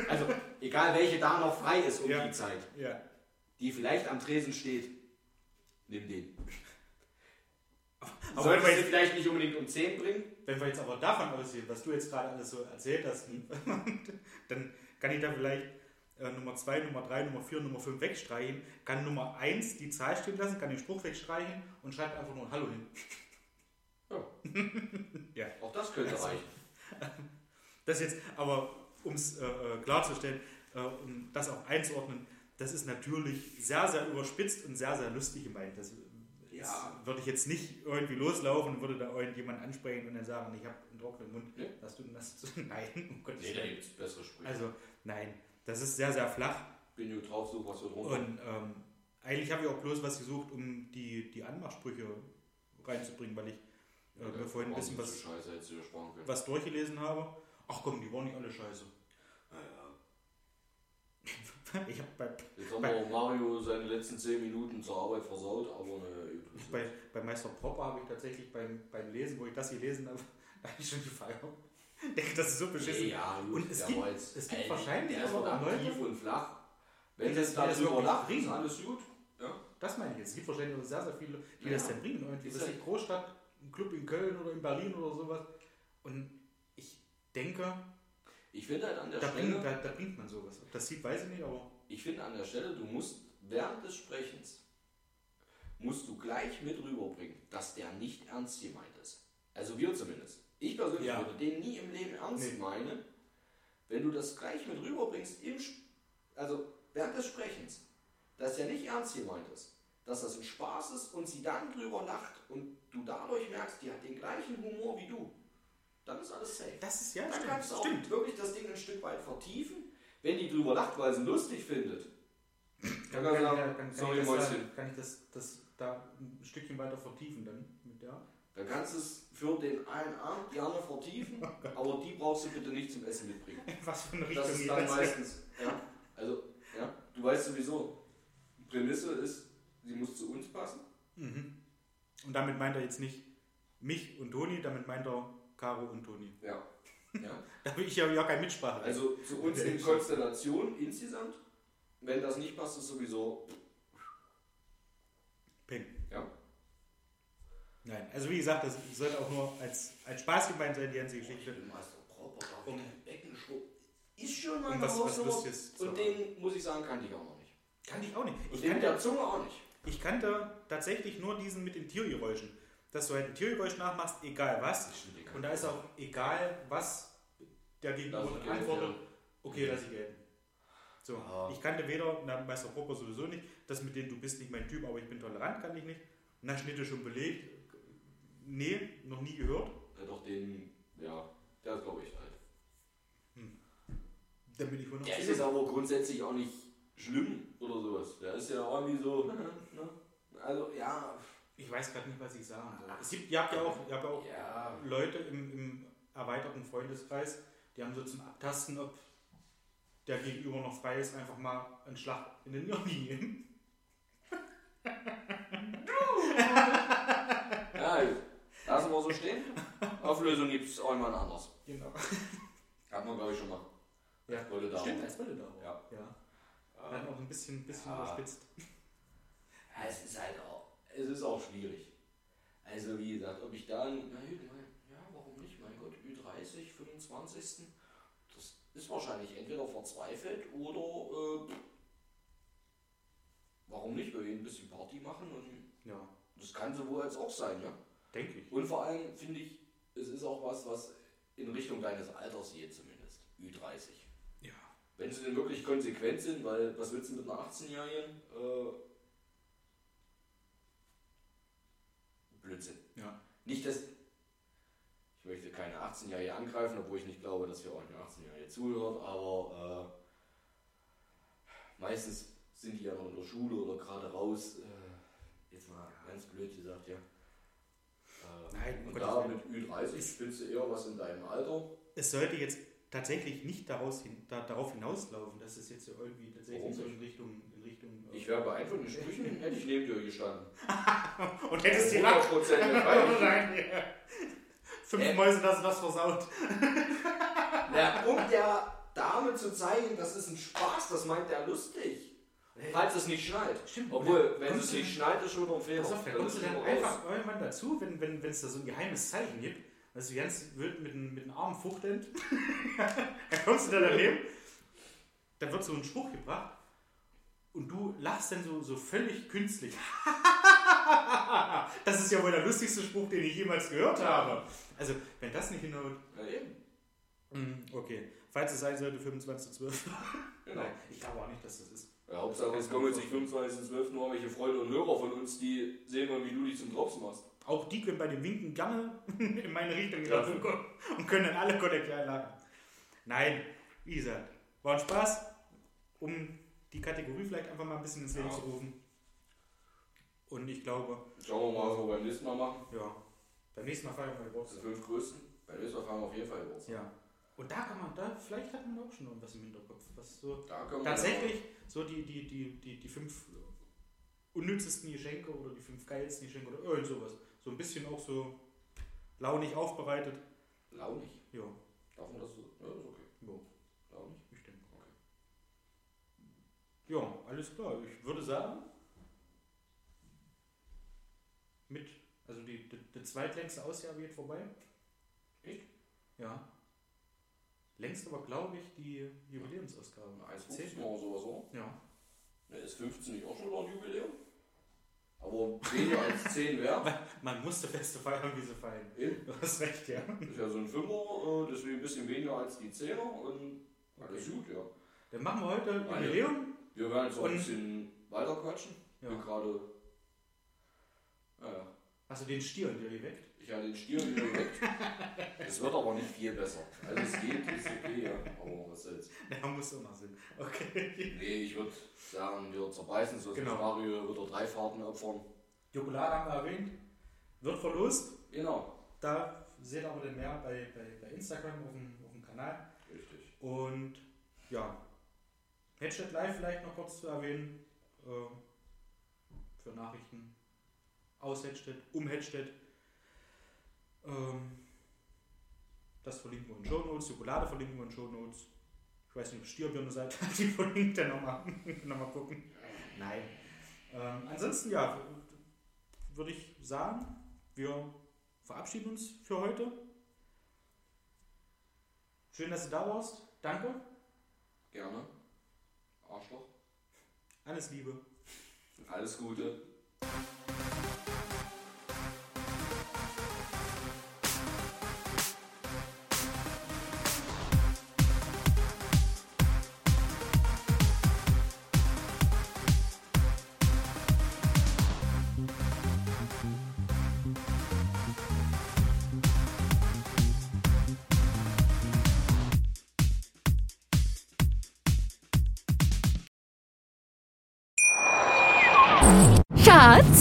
Also, egal welche da noch frei ist um ja. die Zeit. Ja. Die vielleicht am Tresen steht. Nimm den. Aber Sollte man jetzt vielleicht nicht unbedingt um 10 bringen? Wenn wir jetzt aber davon ausgehen, was du jetzt gerade alles so erzählt hast, hm. dann kann ich da vielleicht äh, Nummer 2, Nummer 3, Nummer 4, Nummer 5 wegstreichen, kann Nummer 1 die Zahl stehen lassen, kann den Spruch wegstreichen und schreibt einfach nur Hallo hin. Oh. ja. Auch das könnte also, reichen. Das jetzt, aber um es äh, äh, klarzustellen, äh, um das auch einzuordnen, das ist natürlich sehr, sehr überspitzt und sehr, sehr lustig gemeint. Das, ja. würde ich jetzt nicht irgendwie loslaufen und würde da irgendjemand ansprechen und dann sagen, ich habe einen trockenen Mund, nee. hast du das? Nein, um Gottes Willen. Nee, da gibt es bessere Sprüche. Also, nein, das ist sehr, sehr flach. Bin nur drauf, so was du drunter. Und ähm, eigentlich habe ich auch bloß was gesucht, um die, die Anmachsprüche reinzubringen, weil ich äh, ja, mir vorhin ein bisschen was, was durchgelesen habe. Ach komm, die waren nicht alle scheiße. Naja. ich hab bei. Jetzt haben wir Mario seine letzten 10 Minuten zur Arbeit versaut, aber naja. Bei, bei Meister Popper habe ich tatsächlich beim, beim Lesen, wo ich das hier lesen habe, eigentlich schon die Feier. Denke, das ist so beschissen. Nee, ja, gut, und es gibt, jetzt, es gibt ey, wahrscheinlich der aber auch Leute. und flach. Wenn das da drüber lacht, ist alles gut. Ja. Das meine ich jetzt. Es gibt wahrscheinlich auch sehr, sehr viele, die ja. das dann bringen. Irgendwie, das ist die Großstadt, ein Club in Köln oder in Berlin oder sowas. Und denke, ich finde halt an der da Stelle. Bringt, da, da, bringt man sowas. Ob das sieht, weiß ich nicht, aber. Ich finde an der Stelle, du musst während des Sprechens musst du gleich mit rüberbringen, dass der nicht ernst gemeint ist. Also wir zumindest. Ich persönlich ja. würde den nie im Leben ernst nee. meinen. Wenn du das gleich mit rüberbringst, im, also während des Sprechens, dass der nicht ernst gemeint ist, dass das ein Spaß ist und sie dann drüber lacht und du dadurch merkst, die hat den gleichen Humor wie du dann ist alles safe. Das ist ja Dann stimmt, kannst du auch stimmt. wirklich das Ding ein Stück weit vertiefen. Wenn die drüber lacht, weil sie ihn lustig findet, dann kann, kann, sagen, kann, kann sorry, ich das, Kann ich das, das da ein Stückchen weiter vertiefen dann mit der? Dann kannst du es für den einen Abend gerne vertiefen, aber die brauchst du bitte nicht zum Essen mitbringen. Was für eine Richtung Das ist dann meistens, ja, also, ja, du weißt sowieso, Prämisse ist, sie muss zu uns passen. Mhm. Und damit meint er jetzt nicht mich und Toni, damit meint er Caro und Toni. Ja. ja. da habe ich ja auch kein Mitsprache. Also zu uns in Konstellation insgesamt, wenn das nicht passt, ist sowieso. Peng. Ja. Nein, also wie gesagt, das sollte auch nur als, als Spaß gemeint sein, die ganze oh, Geschichte. Ist schon mal eine was, was Lustiges Und den, muss ich sagen, kannte ich auch noch nicht. Kannte ich auch nicht. Ich und kannte, der Zunge auch nicht. Ich kannte tatsächlich nur diesen mit den Tiergeräuschen dass du halt ein Tier nachmachst, egal was. Und da ist auch egal, was der dagegen antwortet, okay, lass ich gelten. So, Aha. ich kannte weder, na, Meister Popper sowieso nicht, das mit dem du bist nicht mein Typ, aber ich bin tolerant, kann ich nicht. Na, Schnitte schon belegt. Nee, noch nie gehört. Ja, doch den, ja, der ist glaube ich halt. Hm. Dann bin ich wohl noch Der ist jetzt aber grundsätzlich auch nicht schlimm oder sowas. Der ist ja irgendwie so, ne? also ja. Ich weiß gerade nicht, was ich sagen soll. Es gibt, ihr habt ja auch, ihr habt auch ja. Leute im, im erweiterten Freundeskreis, die haben so zum Abtasten, ob der Gegenüber noch frei ist, einfach mal einen Schlag in den Nirni Du! ja, lassen wir so stehen. Auflösung gibt es irgendwann anders. Genau. Hat man, glaube ich, schon mal. Ja. Als da. Stimmt, als Brille da. Ja. ja. Wir hatten auch ein bisschen, bisschen ja. überspitzt. Ja, es ist halt auch es ist auch schwierig. Also wie gesagt, ob ich dann, ja, warum nicht, mein Gott, Ü30, 25. Das ist wahrscheinlich entweder verzweifelt oder äh, warum nicht, wir gehen ein bisschen Party machen und ja. das kann sowohl als auch sein, ja. Denke ich. Und vor allem finde ich, es ist auch was, was in Richtung deines Alters geht zumindest, Ü30. Ja. Wenn sie denn wirklich konsequent sind, weil was willst du mit einer 18-Jährigen? Äh, Blödsinn. Ja. Nicht, dass ich möchte keine 18-Jährige angreifen, obwohl ich nicht glaube, dass wir auch eine 18-Jährige zuhören, aber äh, meistens sind die ja noch in der Schule oder gerade raus. Äh, jetzt mal ganz blöd gesagt, ja. Äh, Nein, und da mit Ü30 spielst du eher was in deinem Alter. Es sollte jetzt tatsächlich nicht daraus hin, da, darauf hinauslaufen, dass es jetzt irgendwie tatsächlich so in Richtung ich bin. Äh, ich wäre bei den Sprüchen, hätte ich neben dir gestanden. und hättest die also Lack. Fünf äh. Mäuse, das und das versaut. Na, um der Dame zu zeigen, das ist ein Spaß, das meint der lustig. Falls es nicht schneit. Stimmt. Obwohl, wenn es nicht schneit, ist schon ein Fehler. Pass auf, dann kommst du dann einfach irgendwann dazu, wenn es wenn, da so ein geheimes Zeichen gibt, dass du ganz wild mit, mit den Armen fuchtelnd, da kommst du dann daneben, dann wird so ein Spruch gebracht und du lachst dann so, so völlig künstlich. das ist ja wohl der lustigste Spruch, den ich jemals gehört habe. Also, wenn das nicht hinhaut. Ja, eben. Mm, Okay, falls es sein sollte, 25.12. Genau. Nein, ich glaube auch nicht, dass das ist. Ja, Hauptsache, es kommen jetzt nicht 25.12. nur welche Freunde und Hörer von uns, die sehen wollen, wie du dich zum Drops machst. Auch die können bei dem Winken gerne in meine Richtung Ja. laufen und können dann alle kollektiv lachen. Nein, wie gesagt, war ein Spaß, um die Kategorie vielleicht einfach mal ein bisschen ins Leben Ja. zu rufen. Und ich glaube, Schauen wir mal, was wir beim nächsten Mal machen. ja, beim nächsten Mal feiern wir Geburtstag. sind fünf größten. Beim nächsten Mal fahren wir auf jeden Fall los. Ja. Und da kann man, da, vielleicht hat man auch schon irgendwas im Hinterkopf, was so Da können wir tatsächlich so die, die, die, die, die fünf unnützesten Geschenke oder die fünf geilsten Geschenke oder irgend sowas. So ein bisschen auch so launig aufbereitet. Launig. Ja, Darf man das so? Ja, ist okay. ja Launig. ich denke. Okay. Ja, alles klar. Ich würde sagen, mit, also die, die, die zweitlängste Ausgabe geht vorbei. Echt? Ja. Längst aber, glaube ich, die Jubiläumsausgabe. 1,15 oder sowas, oder? Ja. Ne, ist 15 nicht auch schon wieder ein Jubiläum? Aber weniger als 10 wert. Man musste Feste feiern, wie sie feiern. Eben. Du hast recht, ja. Ist ja so ein Fünfer, äh, deswegen ein bisschen weniger als die 10er und alles Okay. gut, ja. Dann machen wir heute Eine. Jubiläum. Wir werden jetzt auch ein bisschen weiter quatschen. Ja. Gerade. Naja, Hast du den Stier in dir geweckt? ich habe den Stier wieder geweckt. Es wird aber nicht viel besser. Also es geht, ist okay, ja. Aber was soll's. Ja, muss auch noch Sinn. Okay. Nee, ich würde sagen, wir zerbeißen so Genau. Mario wieder drei Fahrten opfern. Jokolade haben wir erwähnt. Wird verlost. Genau. Da seht ihr aber dann mehr bei, bei, bei Instagram auf dem, auf dem Kanal. Richtig. Und ja, Headset Live vielleicht noch kurz zu erwähnen. Äh, für Nachrichten aus Headstedt, um Headstedt. Ähm, das verlinken wir in Show Notes. Schokolade verlinken wir in Show Notes. Ich weiß nicht, ob Stier eine Seite hat, die verlinkt dann nochmal noch mal gucken. Nein. Ähm, ansonsten ja, würde ich sagen, wir verabschieden uns für heute. Schön, dass du da warst. Danke. Gerne. Arschloch. Alles Liebe. Alles Gute.